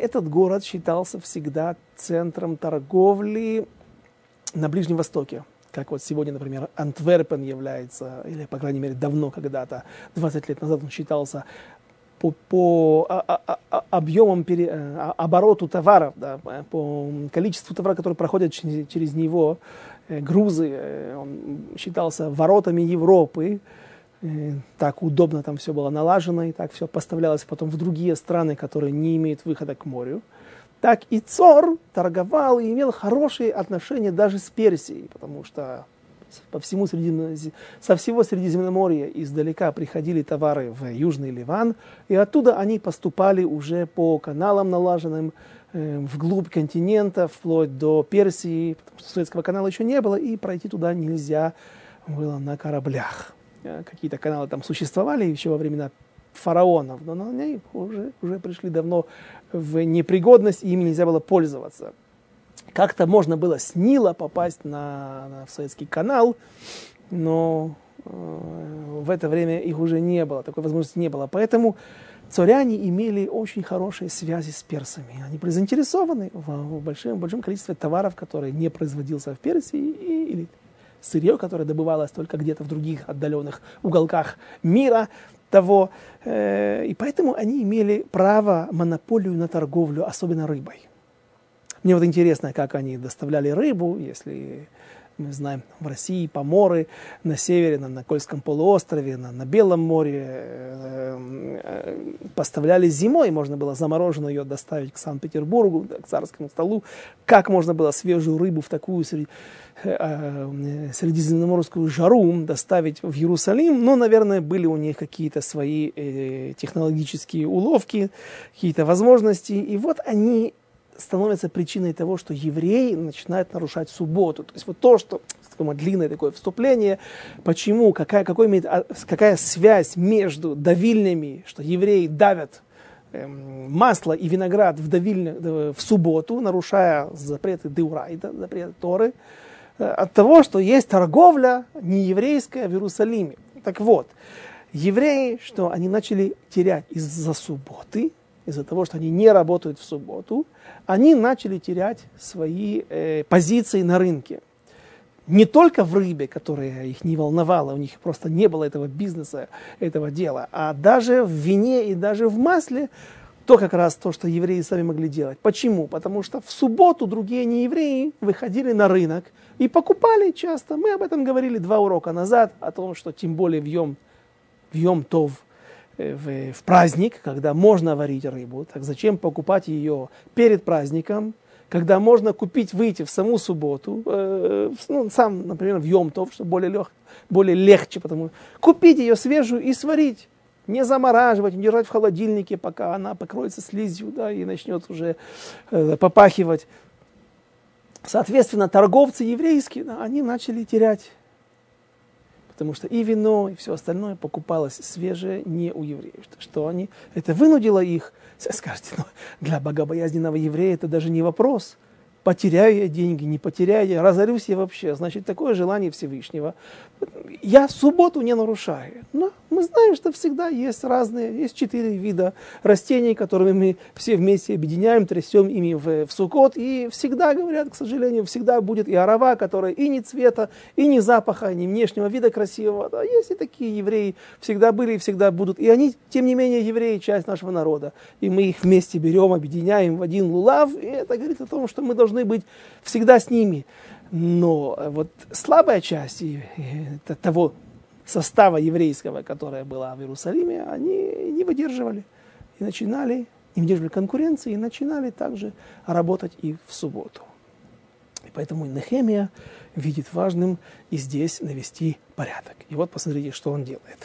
Speaker 1: этот город считался всегда центром торговли на Ближнем Востоке. Как вот сегодня, например, Антверпен является, или, по крайней мере, давно когда-то, 20 лет назад он считался по, по а, а, а, объемам, пере, э, обороту товаров, да, по количеству товаров, которые проходят через, через него, э, грузы, э, он считался воротами Европы, так удобно там все было налажено, и так все поставлялось потом в другие страны, которые не имеют выхода к морю. Так и Цор торговал и имел хорошие отношения даже с Персией, потому что по всему Средизем... со всего Средиземноморья издалека приходили товары в Южный Ливан, и оттуда они поступали уже по каналам налаженным э, вглубь континента, вплоть до Персии, потому что Суэцкого канала еще не было, и пройти туда нельзя было на кораблях. Э, какие-то каналы там существовали еще во времена фараонов, но они уже, уже пришли давно в непригодность, и ими нельзя было пользоваться. Как-то можно было с Нила попасть на, на в Советский канал, но э, в это время их уже не было, такой возможности не было. Поэтому царяне имели очень хорошие связи с персами. Они были заинтересованы в, в большом, большом количестве товаров, которые не производился в Персии, и, или сырье, которое добывалось только где-то в других отдаленных уголках мира того. Э, и поэтому они имели право, монополию на торговлю, особенно рыбой. Мне вот интересно, как они доставляли рыбу, если мы знаем, в России поморы, на севере, на, на Кольском полуострове, на, на Белом море э, э, поставляли зимой, можно было замороженную ее доставить к Санкт-Петербургу, к царскому столу. Как можно было свежую рыбу в такую среди, э, э, средиземноморскую жару доставить в Иерусалим? Ну, наверное, были у них какие-то свои э, технологические уловки, какие-то возможности. И вот они становится причиной того, что евреи начинают нарушать субботу. То есть вот то, что такое длинное такое вступление, почему, какая, какой имеет, а, какая связь между давильнями, что евреи давят эм, масло и виноград в, давильне, в субботу, нарушая запреты Деурайда, запреты Торы, э, от того, что есть торговля нееврейская в Иерусалиме. Так вот, евреи, что они начали терять из-за субботы, из-за того, что они не работают в субботу, они начали терять свои э, позиции на рынке. Не только в рыбе, которая их не волновала, у них просто не было этого бизнеса, этого дела, а даже в вине и даже в масле, то как раз то, что евреи сами могли делать. Почему? Потому что в субботу другие неевреи выходили на рынок и покупали часто. Мы об этом говорили два урока назад, о том, что тем более в Йом, в Йом Тов – в, в праздник, когда можно варить рыбу, так зачем покупать ее перед праздником, когда можно купить, выйти в саму субботу, э, ну, сам, например, в Йомтов, что более, лег, более легче, потому купить ее свежую и сварить. Не замораживать, не держать в холодильнике, пока она покроется слизью да, и начнет уже э, попахивать. Соответственно, торговцы еврейские, да, они начали терять потому что и вино, и все остальное покупалось свежее не у евреев. Что они, это вынудило их, скажете, ну, для богобоязненного еврея это даже не вопрос потеряю я деньги, не потеряю я, разорюсь я вообще. Значит, такое желание Всевышнего. Я субботу не нарушаю. Но мы знаем, что всегда есть разные, есть четыре вида растений, которыми мы все вместе объединяем, трясем ими в, в сукот. И всегда, говорят, к сожалению, всегда будет и арава, которая и не цвета, и не запаха, и не внешнего вида красивого. Да, есть и такие евреи, всегда были и всегда будут. И они, тем не менее, евреи, часть нашего народа. И мы их вместе берем, объединяем в один лулав. И это говорит о том, что мы должны быть всегда с ними. Но вот слабая часть того состава еврейского, которая была в Иерусалиме, они не выдерживали. И начинали, не выдерживали конкуренции, и начинали также работать и в субботу. И поэтому Нехемия видит важным и здесь навести порядок. И вот посмотрите, что он делает.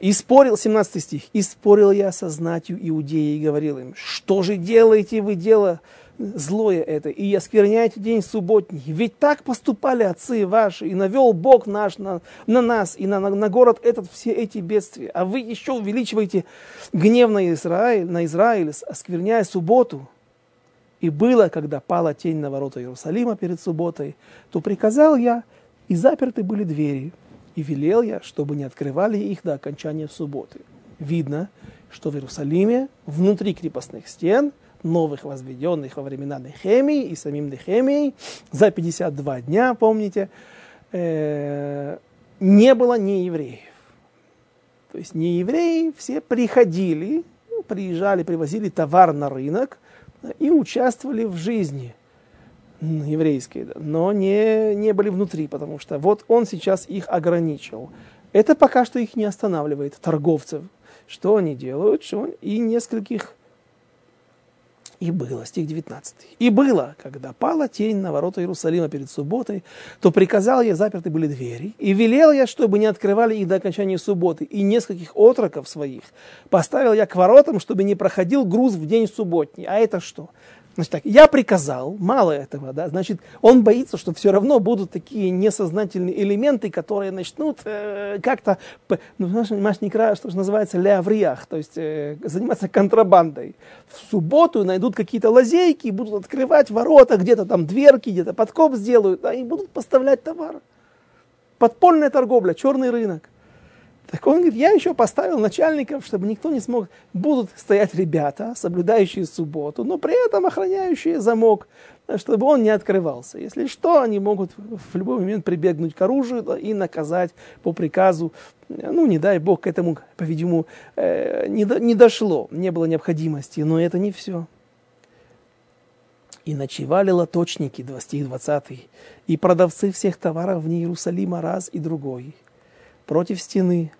Speaker 1: И спорил, 17 стих, и спорил я со знатью иудеи и говорил им, что же делаете вы дело злое это, и оскверняете день субботний. Ведь так поступали отцы ваши, и навел Бог наш на, на нас, и на, на, город этот все эти бедствия. А вы еще увеличиваете гнев на Израиль, на Израиль, оскверняя субботу. И было, когда пала тень на ворота Иерусалима перед субботой, то приказал я, и заперты были двери, и велел я, чтобы не открывали их до окончания субботы. Видно, что в Иерусалиме, внутри крепостных стен – новых возведенных во времена Нехемии и самим Нехемией за 52 дня, помните, э, не было неевреев. То есть неевреи все приходили, ну, приезжали, привозили товар на рынок и участвовали в жизни еврейской, но не, не были внутри, потому что вот он сейчас их ограничил. Это пока что их не останавливает, торговцев. Что они делают? Что и нескольких и было, стих 19. И было, когда пала тень на ворота Иерусалима перед субботой, то приказал я, заперты были двери, и велел я, чтобы не открывали их до окончания субботы, и нескольких отроков своих поставил я к воротам, чтобы не проходил груз в день субботний. А это что? Значит так, я приказал, мало этого, да, значит, он боится, что все равно будут такие несознательные элементы, которые начнут э, как-то, ну, знаешь, не краю, что же называется, леавриях, то есть э, заниматься контрабандой. В субботу найдут какие-то лазейки, будут открывать ворота, где-то там дверки, где-то подкоп сделают, да, и будут поставлять товар. Подпольная торговля, черный рынок. Так он говорит, я еще поставил начальников, чтобы никто не смог. Будут стоять ребята, соблюдающие субботу, но при этом охраняющие замок, чтобы он не открывался. Если что, они могут в любой момент прибегнуть к оружию и наказать по приказу. Ну, не дай бог, к этому, по-видимому, э, не, до, не дошло, не было необходимости, но это не все. И ночевали лоточники, 20 20 и продавцы всех товаров в Иерусалима раз и другой – против стены.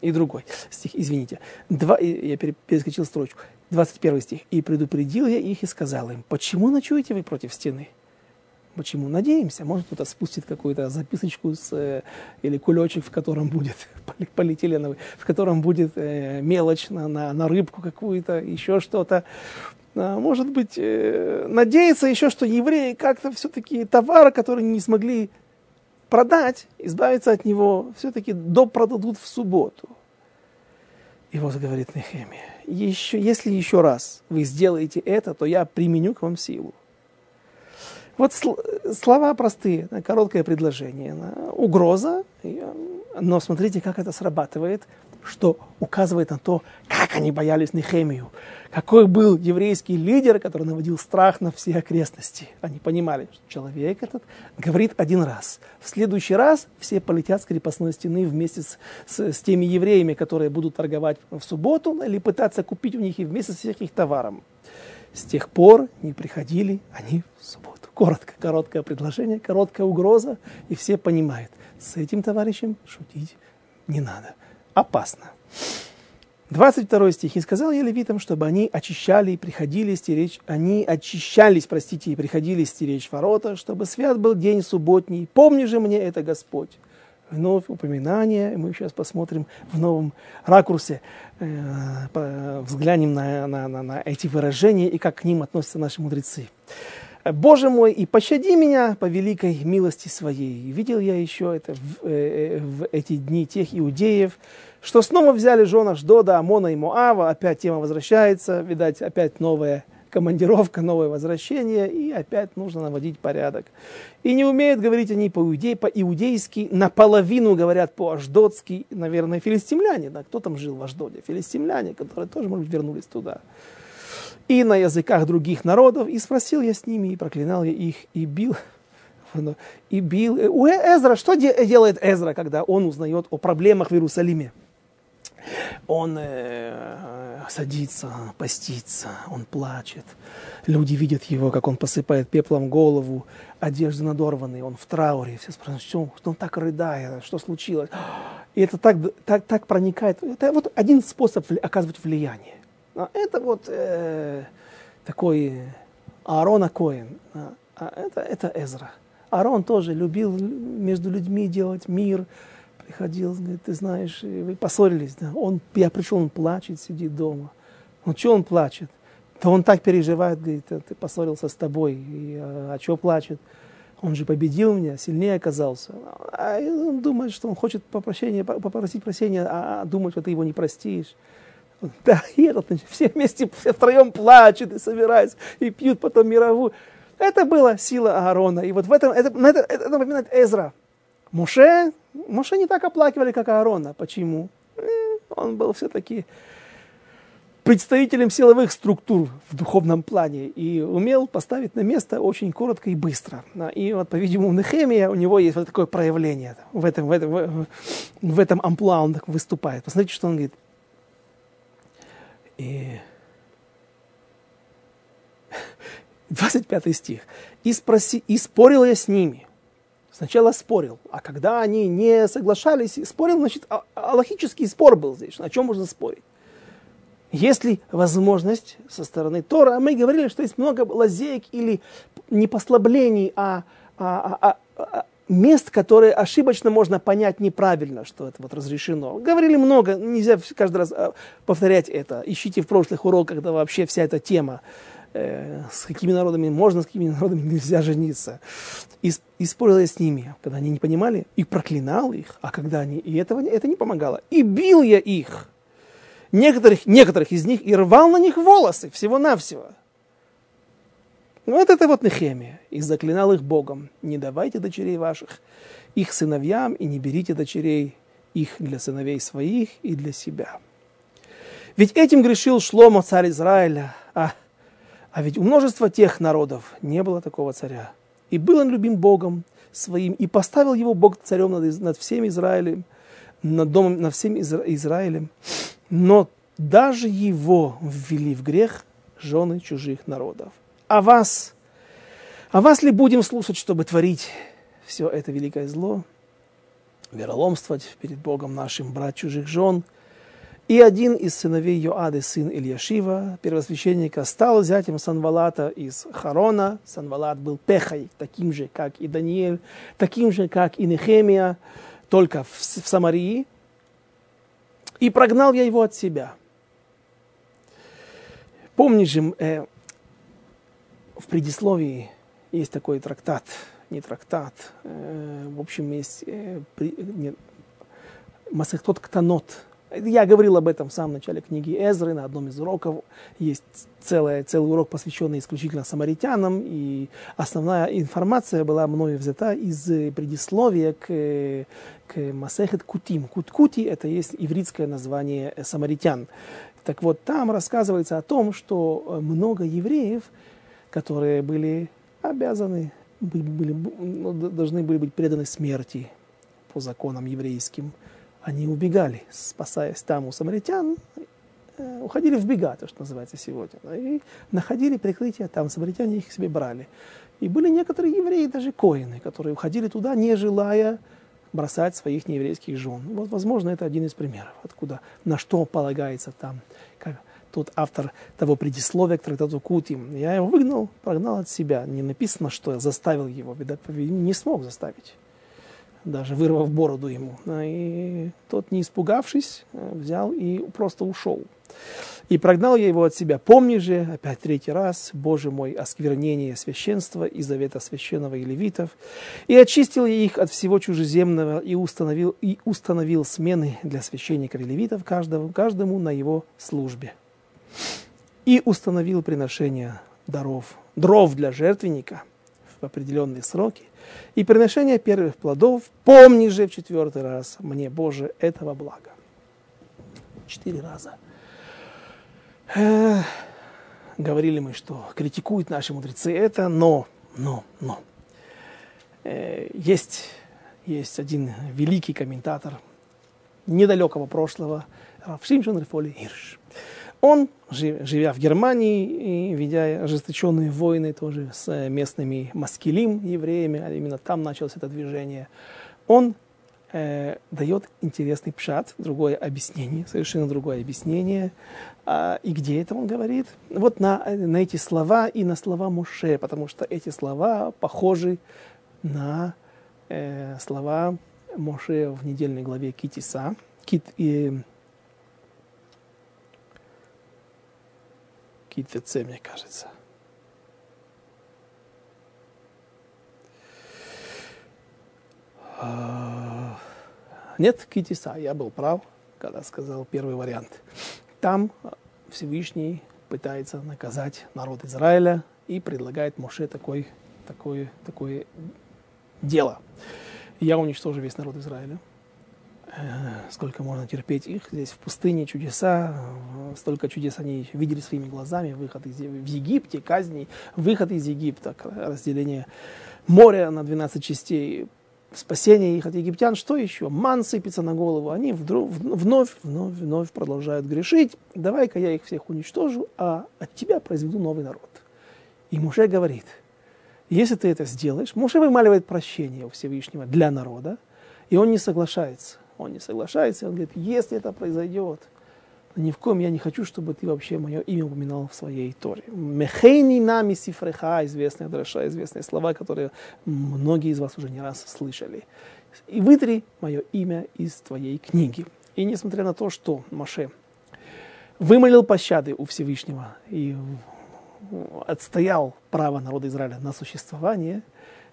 Speaker 1: И другой стих, извините. Два, я перескочил строчку. 21 стих. «И предупредил я их и сказал им, почему ночуете вы против стены?» Почему? Надеемся, может кто-то спустит какую-то записочку с, э, или кулечек, в котором будет <laughs> полиэтиленовый, в котором будет э, мелочь на, на, на рыбку какую-то, еще что-то. А, может быть, э, надеяться еще, что евреи как-то все-таки товары, которые не смогли продать, избавиться от него, все-таки допродадут в субботу. И вот говорит Нехемия, еще, если еще раз вы сделаете это, то я применю к вам силу. Вот слова простые, короткое предложение, угроза, но смотрите, как это срабатывает, что указывает на то, как они боялись Нехемию, какой был еврейский лидер, который наводил страх на все окрестности. Они понимали, что человек этот говорит один раз. В следующий раз все полетят с крепостной стены вместе с, с, с теми евреями, которые будут торговать в субботу или пытаться купить у них и вместе с всех товаром. С тех пор не приходили они в субботу. Коротко, короткое предложение, короткая угроза, и все понимают, с этим товарищем шутить не надо. Опасно. 22 стих. «И сказал я левитам, чтобы они очищали и приходили стеречь, они очищались, простите, и приходили стеречь ворота, чтобы свят был день субботний. Помни же мне это, Господь». Вновь упоминание, мы сейчас посмотрим в новом ракурсе, э, взглянем на, на, на, на эти выражения и как к ним относятся наши мудрецы. Боже мой, и пощади меня по великой милости своей. Видел я еще это в, э, в эти дни тех иудеев, что снова взяли жен Ашдода, Амона и Моава, опять тема возвращается, видать, опять новая командировка, новое возвращение, и опять нужно наводить порядок. И не умеют говорить они по-иудей, по-иудейски, наполовину говорят по-аждотски, наверное, филистимляне, да, кто там жил в Аждоде? Филистимляне, которые тоже, может быть, вернулись туда. И на языках других народов, и спросил я с ними, и проклинал я их, и бил, <laughs> и бил. У Эзра, что делает Эзра, когда он узнает о проблемах в Иерусалиме? Он э, садится, постится, он плачет. Люди видят его, как он посыпает пеплом голову, одежды надорванные, он в трауре. Все спрашивают, что, что он так рыдает, что случилось. <gasps> И это так, так, так проникает. Это вот один способ оказывать влияние. А это вот э, такой Аарона Коин. А, это, это Эзра. Аарон тоже любил между людьми делать мир, приходил, говорит, ты знаешь, вы поссорились, да? Он, я пришел, он плачет, сидит дома. Ну, что он плачет? то он так переживает, говорит, ты поссорился с тобой, и, а, а что плачет? Он же победил меня, сильнее оказался. А он думает, что он хочет попрощения, попросить прощения, а, а думает, что ты его не простишь. <laughs> Да, этот, все вместе, все втроем плачут и собираются, и пьют потом мировую. Это была сила Аарона. И вот в этом, это, это, это напоминает Эзра. Муше, Муше не так оплакивали, как Аарона. Почему? Э, он был все-таки представителем силовых структур в духовном плане и умел поставить на место очень коротко и быстро. И вот, по-видимому, Нехемия, у него есть вот такое проявление. В этом, в этом, в этом амплуа он так выступает. Посмотрите, что он говорит. И 25 стих. «И, спроси, «И спорил я с ними». Сначала спорил, а когда они не соглашались, спорил, значит, а, а спор был здесь. О чем можно спорить? Есть ли возможность со стороны Тора? Мы говорили, что есть много лазеек или не послаблений, а, а, а, а, а мест, которые ошибочно можно понять неправильно, что это вот разрешено. Говорили много, нельзя каждый раз а, повторять это. Ищите в прошлых уроках, когда вообще вся эта тема, э, с какими народами можно, с какими народами нельзя жениться. И, и спорил я с ними, когда они не понимали, и проклинал их, а когда они, и этого, это не помогало. И бил я их некоторых, некоторых из них и рвал на них волосы всего-навсего. Вот это вот Нехемия. И заклинал их Богом. Не давайте дочерей ваших их сыновьям, и не берите дочерей их для сыновей своих и для себя. Ведь этим грешил Шломо, царь Израиля. А, а ведь у множества тех народов не было такого царя. И был он любим Богом своим, и поставил его Бог царем над, над всем Израилем, над, домом, над всем Изра- Израилем. Но даже его ввели в грех жены чужих народов. А вас, а вас ли будем слушать, чтобы творить все это великое зло, вероломствовать перед Богом нашим, брать чужих жен? И один из сыновей Йоады, сын Ильяшива, первосвященника, стал зятем Санвалата из Харона. Санвалат был пехой, таким же, как и Даниэль, таким же, как и Нехемия, только в, в Самарии – и прогнал я его от себя. Помнишь же, э, в предисловии есть такой трактат, не трактат, э, в общем, есть э, при, Масехтот Ктанот, я говорил об этом в самом начале книги Эзры, на одном из уроков. Есть целый, целый урок, посвященный исключительно самаритянам, и основная информация была мною взята из предисловия к, к Масехет Кутим. Кут-Кути – это есть ивритское название самаритян. Так вот, там рассказывается о том, что много евреев, которые были обязаны, были, ну, должны были быть преданы смерти по законам еврейским – они убегали, спасаясь там у самаритян, э, уходили в бега, то, что называется сегодня, и находили прикрытие там, самаритяне их себе брали. И были некоторые евреи, даже коины, которые уходили туда, не желая бросать своих нееврейских жен. Вот, возможно, это один из примеров, откуда, на что полагается там, тот автор того предисловия к трактату Кутим. Я его выгнал, прогнал от себя. Не написано, что я заставил его, не смог заставить даже вырвав бороду ему. А, и тот, не испугавшись, э, взял и просто ушел. И прогнал я его от себя. Помни же, опять третий раз, Боже мой, осквернение священства и завета священного и левитов, и очистил я их от всего чужеземного, и установил, и установил смены для священников и левитов каждому, каждому на его службе. И установил приношение даров, дров для жертвенника в определенные сроки, и приношение первых плодов, помни же в четвертый раз мне, Боже, этого блага. Четыре раза. Эх, говорили мы, что критикуют наши мудрецы это, но, но, но. Э, есть, есть один великий комментатор недалекого прошлого, Равшимшин Рифоли Ирш. Он, живя в Германии и ведя ожесточенные войны тоже с э, местными маскилим евреями, а именно там началось это движение, он э, дает интересный пшат, другое объяснение, совершенно другое объяснение. А, и где это он говорит? Вот на, на эти слова и на слова Муше, потому что эти слова похожи на э, слова Моше в недельной главе Китиса. Кит, и, КТЦ, мне кажется. А, нет, Китиса, я был прав, когда сказал первый вариант. Там Всевышний пытается наказать народ Израиля и предлагает Моше такой, такое, такое дело. Я уничтожу весь народ Израиля. Э, сколько можно терпеть их. Здесь в пустыне чудеса, столько чудес они видели своими глазами. Выход из, в Египте, казни, выход из Египта, разделение моря на 12 частей, спасение их от египтян. Что еще? Ман сыпется на голову. Они вдруг, вновь, вновь, вновь продолжают грешить. Давай-ка я их всех уничтожу, а от тебя произведу новый народ. И Муше говорит, если ты это сделаешь, Муше вымаливает прощение у Всевышнего для народа, и он не соглашается он не соглашается, он говорит, если это произойдет, ни в коем я не хочу, чтобы ты вообще мое имя упоминал в своей Торе. Мехейни нами сифреха, известные дроша, известные слова, которые многие из вас уже не раз слышали. И вытри мое имя из твоей книги. И несмотря на то, что Маше вымолил пощады у Всевышнего и отстоял право народа Израиля на существование –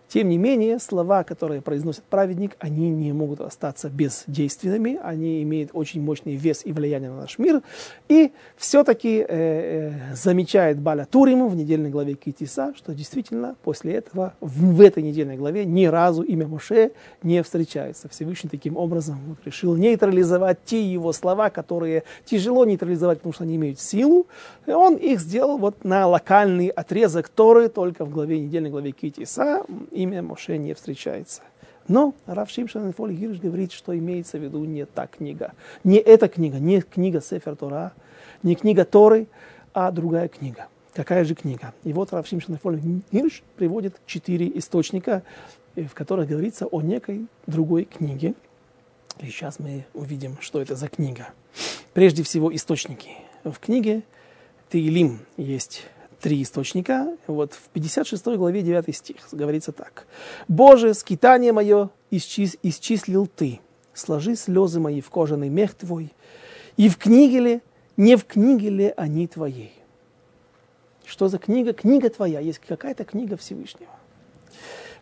Speaker 1: тем не менее, слова, которые произносит праведник, они не могут остаться бездейственными, они имеют очень мощный вес и влияние на наш мир. И все-таки э, э, замечает Баля Туриму в недельной главе Китиса, что действительно после этого в, в этой недельной главе ни разу имя Моше не встречается. Всевышний таким образом вот, решил нейтрализовать те его слова, которые тяжело нейтрализовать, потому что они имеют силу. И он их сделал вот на локальный отрезок Торы, только в главе недельной главе Китиса имя Моше не встречается. Но Рав Шимшан Фоль Гирш говорит, что имеется в виду не та книга. Не эта книга, не книга Сефер Тора, не книга Торы, а другая книга. Какая же книга? И вот Рав Шимшан Фоль Гирш приводит четыре источника, э, в которых говорится о некой другой книге. И сейчас мы увидим, что это за книга. Прежде всего, источники. В книге Таилим есть три источника. Вот в 56 главе 9 стих говорится так. «Боже, скитание мое исчис, исчислил Ты, сложи слезы мои в кожаный мех Твой, и в книге ли, не в книге ли они Твоей?» Что за книга? Книга Твоя. Есть какая-то книга Всевышнего.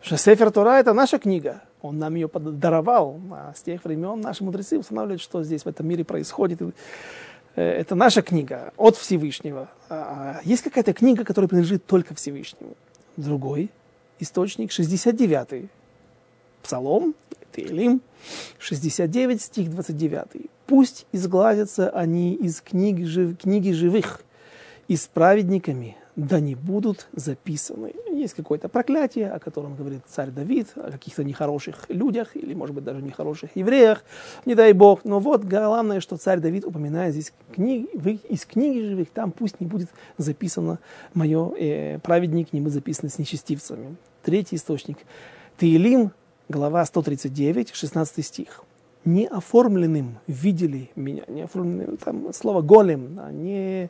Speaker 1: Что Сефер Тора – это наша книга. Он нам ее даровал. А с тех времен наши мудрецы устанавливают, что здесь в этом мире происходит. Э, это наша книга от Всевышнего. А, а есть какая-то книга, которая принадлежит только Всевышнему. Другой источник, 69-й. Псалом, Тейлим, 69, стих 29. «Пусть изгладятся они из книги, жив, книги живых, и с праведниками да не будут записаны. Есть какое-то проклятие, о котором говорит царь Давид, о каких-то нехороших людях, или, может быть, даже нехороших евреях, не дай бог. Но вот главное, что царь Давид упоминает здесь книг, из книги живых, там пусть не будет записано мое, э, праведник не будет записан с нечестивцами. Третий источник. Таилим, глава 139, 16 стих неоформленным видели меня, неоформленным, там слово голем, а не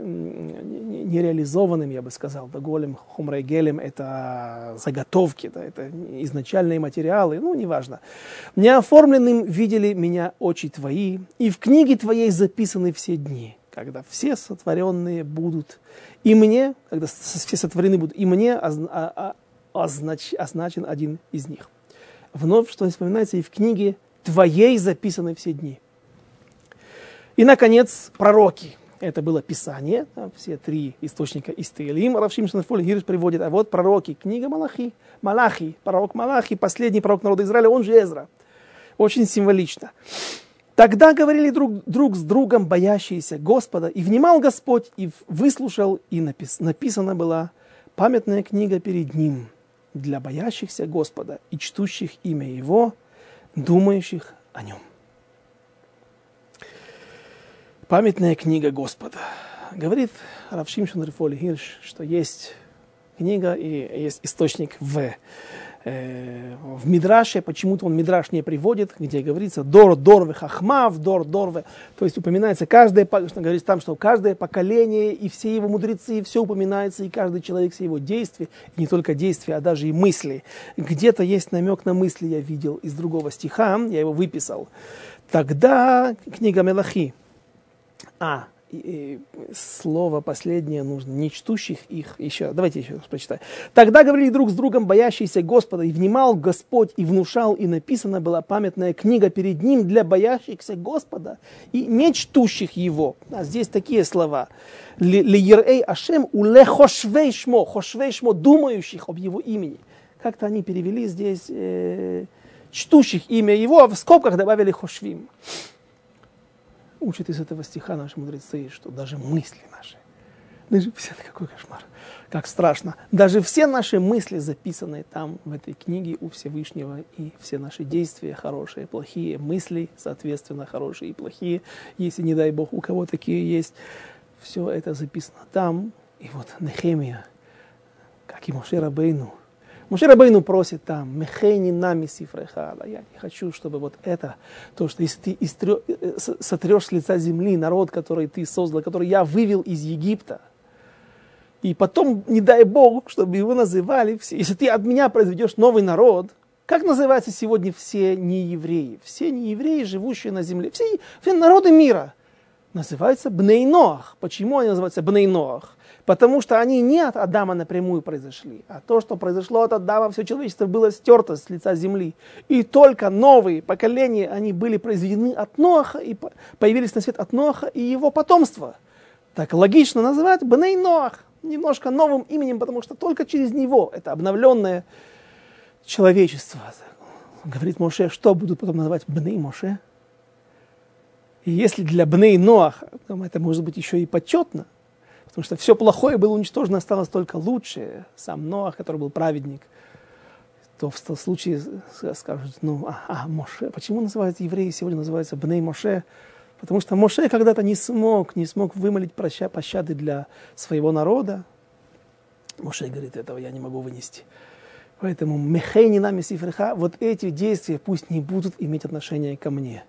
Speaker 1: нереализованным, я бы сказал. Да, голем, хумрайгелем – это заготовки, да, это изначальные материалы, ну, неважно. Неоформленным видели меня очи твои, и в книге твоей записаны все дни, когда все сотворенные будут, и мне, когда все сотворены будут, и мне озна, а, означ, означен один из них. Вновь, что вспоминается, и в книге твоей записаны все дни. И, наконец, пророки – это было Писание, все три источника из Таилим. Равшим Шнафоль Гирш приводит, а вот пророки, книга Малахи, Малахи, пророк Малахи, последний пророк народа Израиля, он же Эзра. Очень символично. Тогда говорили друг, друг с другом боящиеся Господа, и внимал Господь, и выслушал, и напис, написана была памятная книга перед Ним для боящихся Господа и чтущих имя Его, думающих о Нем. Памятная книга Господа. Говорит Равшимшин Рифоли Хирш, что есть книга и есть источник в, э, в Мидраше. Почему-то он Мидраш не приводит, где говорится Дор, Дорве, Хахмав, Дор, Дорве. То есть упоминается каждое, что говорится там, что каждое поколение и все его мудрецы, все упоминается, и каждый человек, все его действия, и не только действия, а даже и мысли. Где-то есть намек на мысли, я видел из другого стиха, я его выписал. Тогда книга Мелахи, а и, и, слово последнее нужно, не чтущих их. Еще, давайте еще раз прочитаю. Тогда говорили друг с другом боящиеся Господа, и внимал Господь, и внушал, и написана была памятная книга перед ним для боящихся Господа и не чтущих его. А здесь такие слова. Лиерей Ашем у лехошвей шмо, хошвей шмо, думающих об его имени. Как-то они перевели здесь э, чтущих имя его, а в скобках добавили хошвим учат из этого стиха наши мудрецы, что даже мысли наши, даже все, какой кошмар, как страшно, даже все наши мысли, записанные там, в этой книге у Всевышнего, и все наши действия, хорошие, плохие, мысли, соответственно, хорошие и плохие, если, не дай Бог, у кого такие есть, все это записано там, и вот Нехемия, как и Моше Рабейну, Муше Рабейну просит там, мехейни нами сифрехала. Я не хочу, чтобы вот это, то, что если ты истрё, э, сотрешь с лица земли народ, который ты создал, который я вывел из Египта, и потом, не дай Бог, чтобы его называли все. Если ты от меня произведешь новый народ, как называются сегодня все неевреи? Все неевреи, живущие на земле, все, все народы мира называются Бнейноах. Почему они называются Бнейноах? Потому что они не от Адама напрямую произошли, а то, что произошло от Адама, все человечество было стерто с лица земли. И только новые поколения, они были произведены от Ноаха, и появились на свет от Ноаха и его потомства. Так логично называть Бней Ноах немножко новым именем, потому что только через него это обновленное человечество. Говорит Моше, что будут потом называть Бней Моше? И если для Бней Ноах, это может быть еще и почетно, Потому что все плохое было уничтожено, осталось только лучшее. Сам Ноах, который был праведник, то в случае скажут, ну, а, а Моше, почему называют евреи сегодня называются Бней Моше? Потому что Моше когда-то не смог, не смог вымолить проща, пощады для своего народа. Моше говорит, этого я не могу вынести. Поэтому мехейни нами сифреха, вот эти действия пусть не будут иметь отношения ко мне.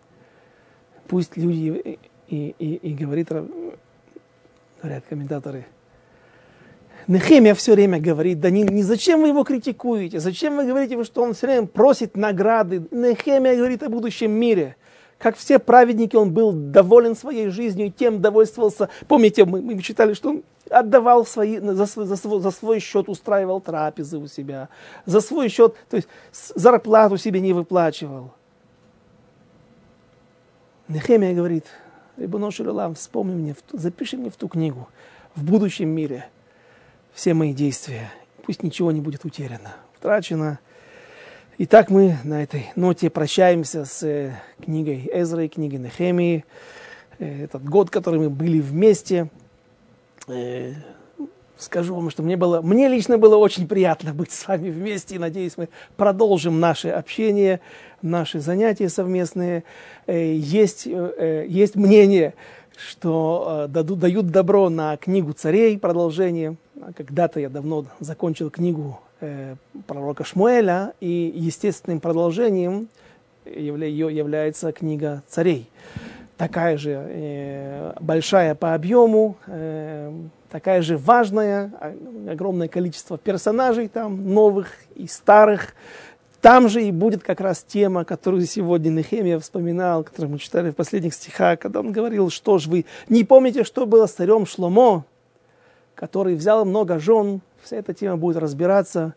Speaker 1: Пусть люди и, и, и говорит говорят комментаторы. Нехемия все время говорит, да не, не зачем вы его критикуете, зачем вы говорите, что он все время просит награды. Нехемия говорит о будущем мире. Как все праведники, он был доволен своей жизнью и тем довольствовался. Помните, мы, мы читали, что он отдавал свои, за, свой, за, свой, за свой счет, устраивал трапезы у себя, за свой счет, то есть зарплату себе не выплачивал. Нехемия говорит, Рибуно Шилалам, вспомни мне, запиши мне в ту книгу, в будущем мире, все мои действия. Пусть ничего не будет утеряно, утрачено. Итак, мы на этой ноте прощаемся с э, книгой Эзры, книгой Нехемии. Э, этот год, который мы были вместе. Э, скажу вам, что мне, было, мне лично было очень приятно быть с вами вместе. И надеюсь, мы продолжим наше общение, наши занятия совместные. Э, есть, э, есть мнение, что э, дадут, дают добро на книгу царей, продолжение. Когда-то я давно закончил книгу пророка Шмуэля, и естественным продолжением ее является книга царей. Такая же большая по объему, такая же важная, огромное количество персонажей там, новых и старых. Там же и будет как раз тема, которую сегодня Нехемия вспоминал, которую мы читали в последних стихах, когда он говорил, что ж вы не помните, что было с царем Шломо, который взял много жен, вся эта тема будет разбираться.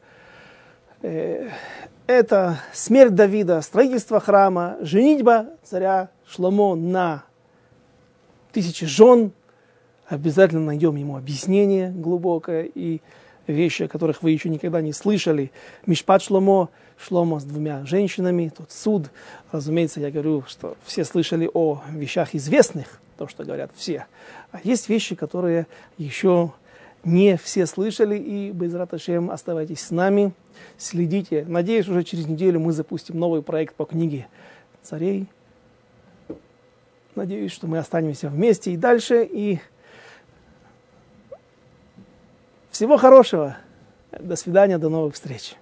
Speaker 1: Э, это смерть Давида, строительство храма, женитьба царя Шломо на тысячи жен, обязательно найдем ему объяснение глубокое и вещи, о которых вы еще никогда не слышали. Мишпат Шломо, Шломо с двумя женщинами, тот суд. Разумеется, я говорю, что все слышали о вещах известных, то, что говорят все. А есть вещи, которые еще не все слышали, и без Раташем оставайтесь с нами, следите. Надеюсь, уже через неделю мы запустим новый проект по книге царей. Надеюсь, что мы останемся вместе и дальше, и Всего хорошего. До свидания, до новых встреч.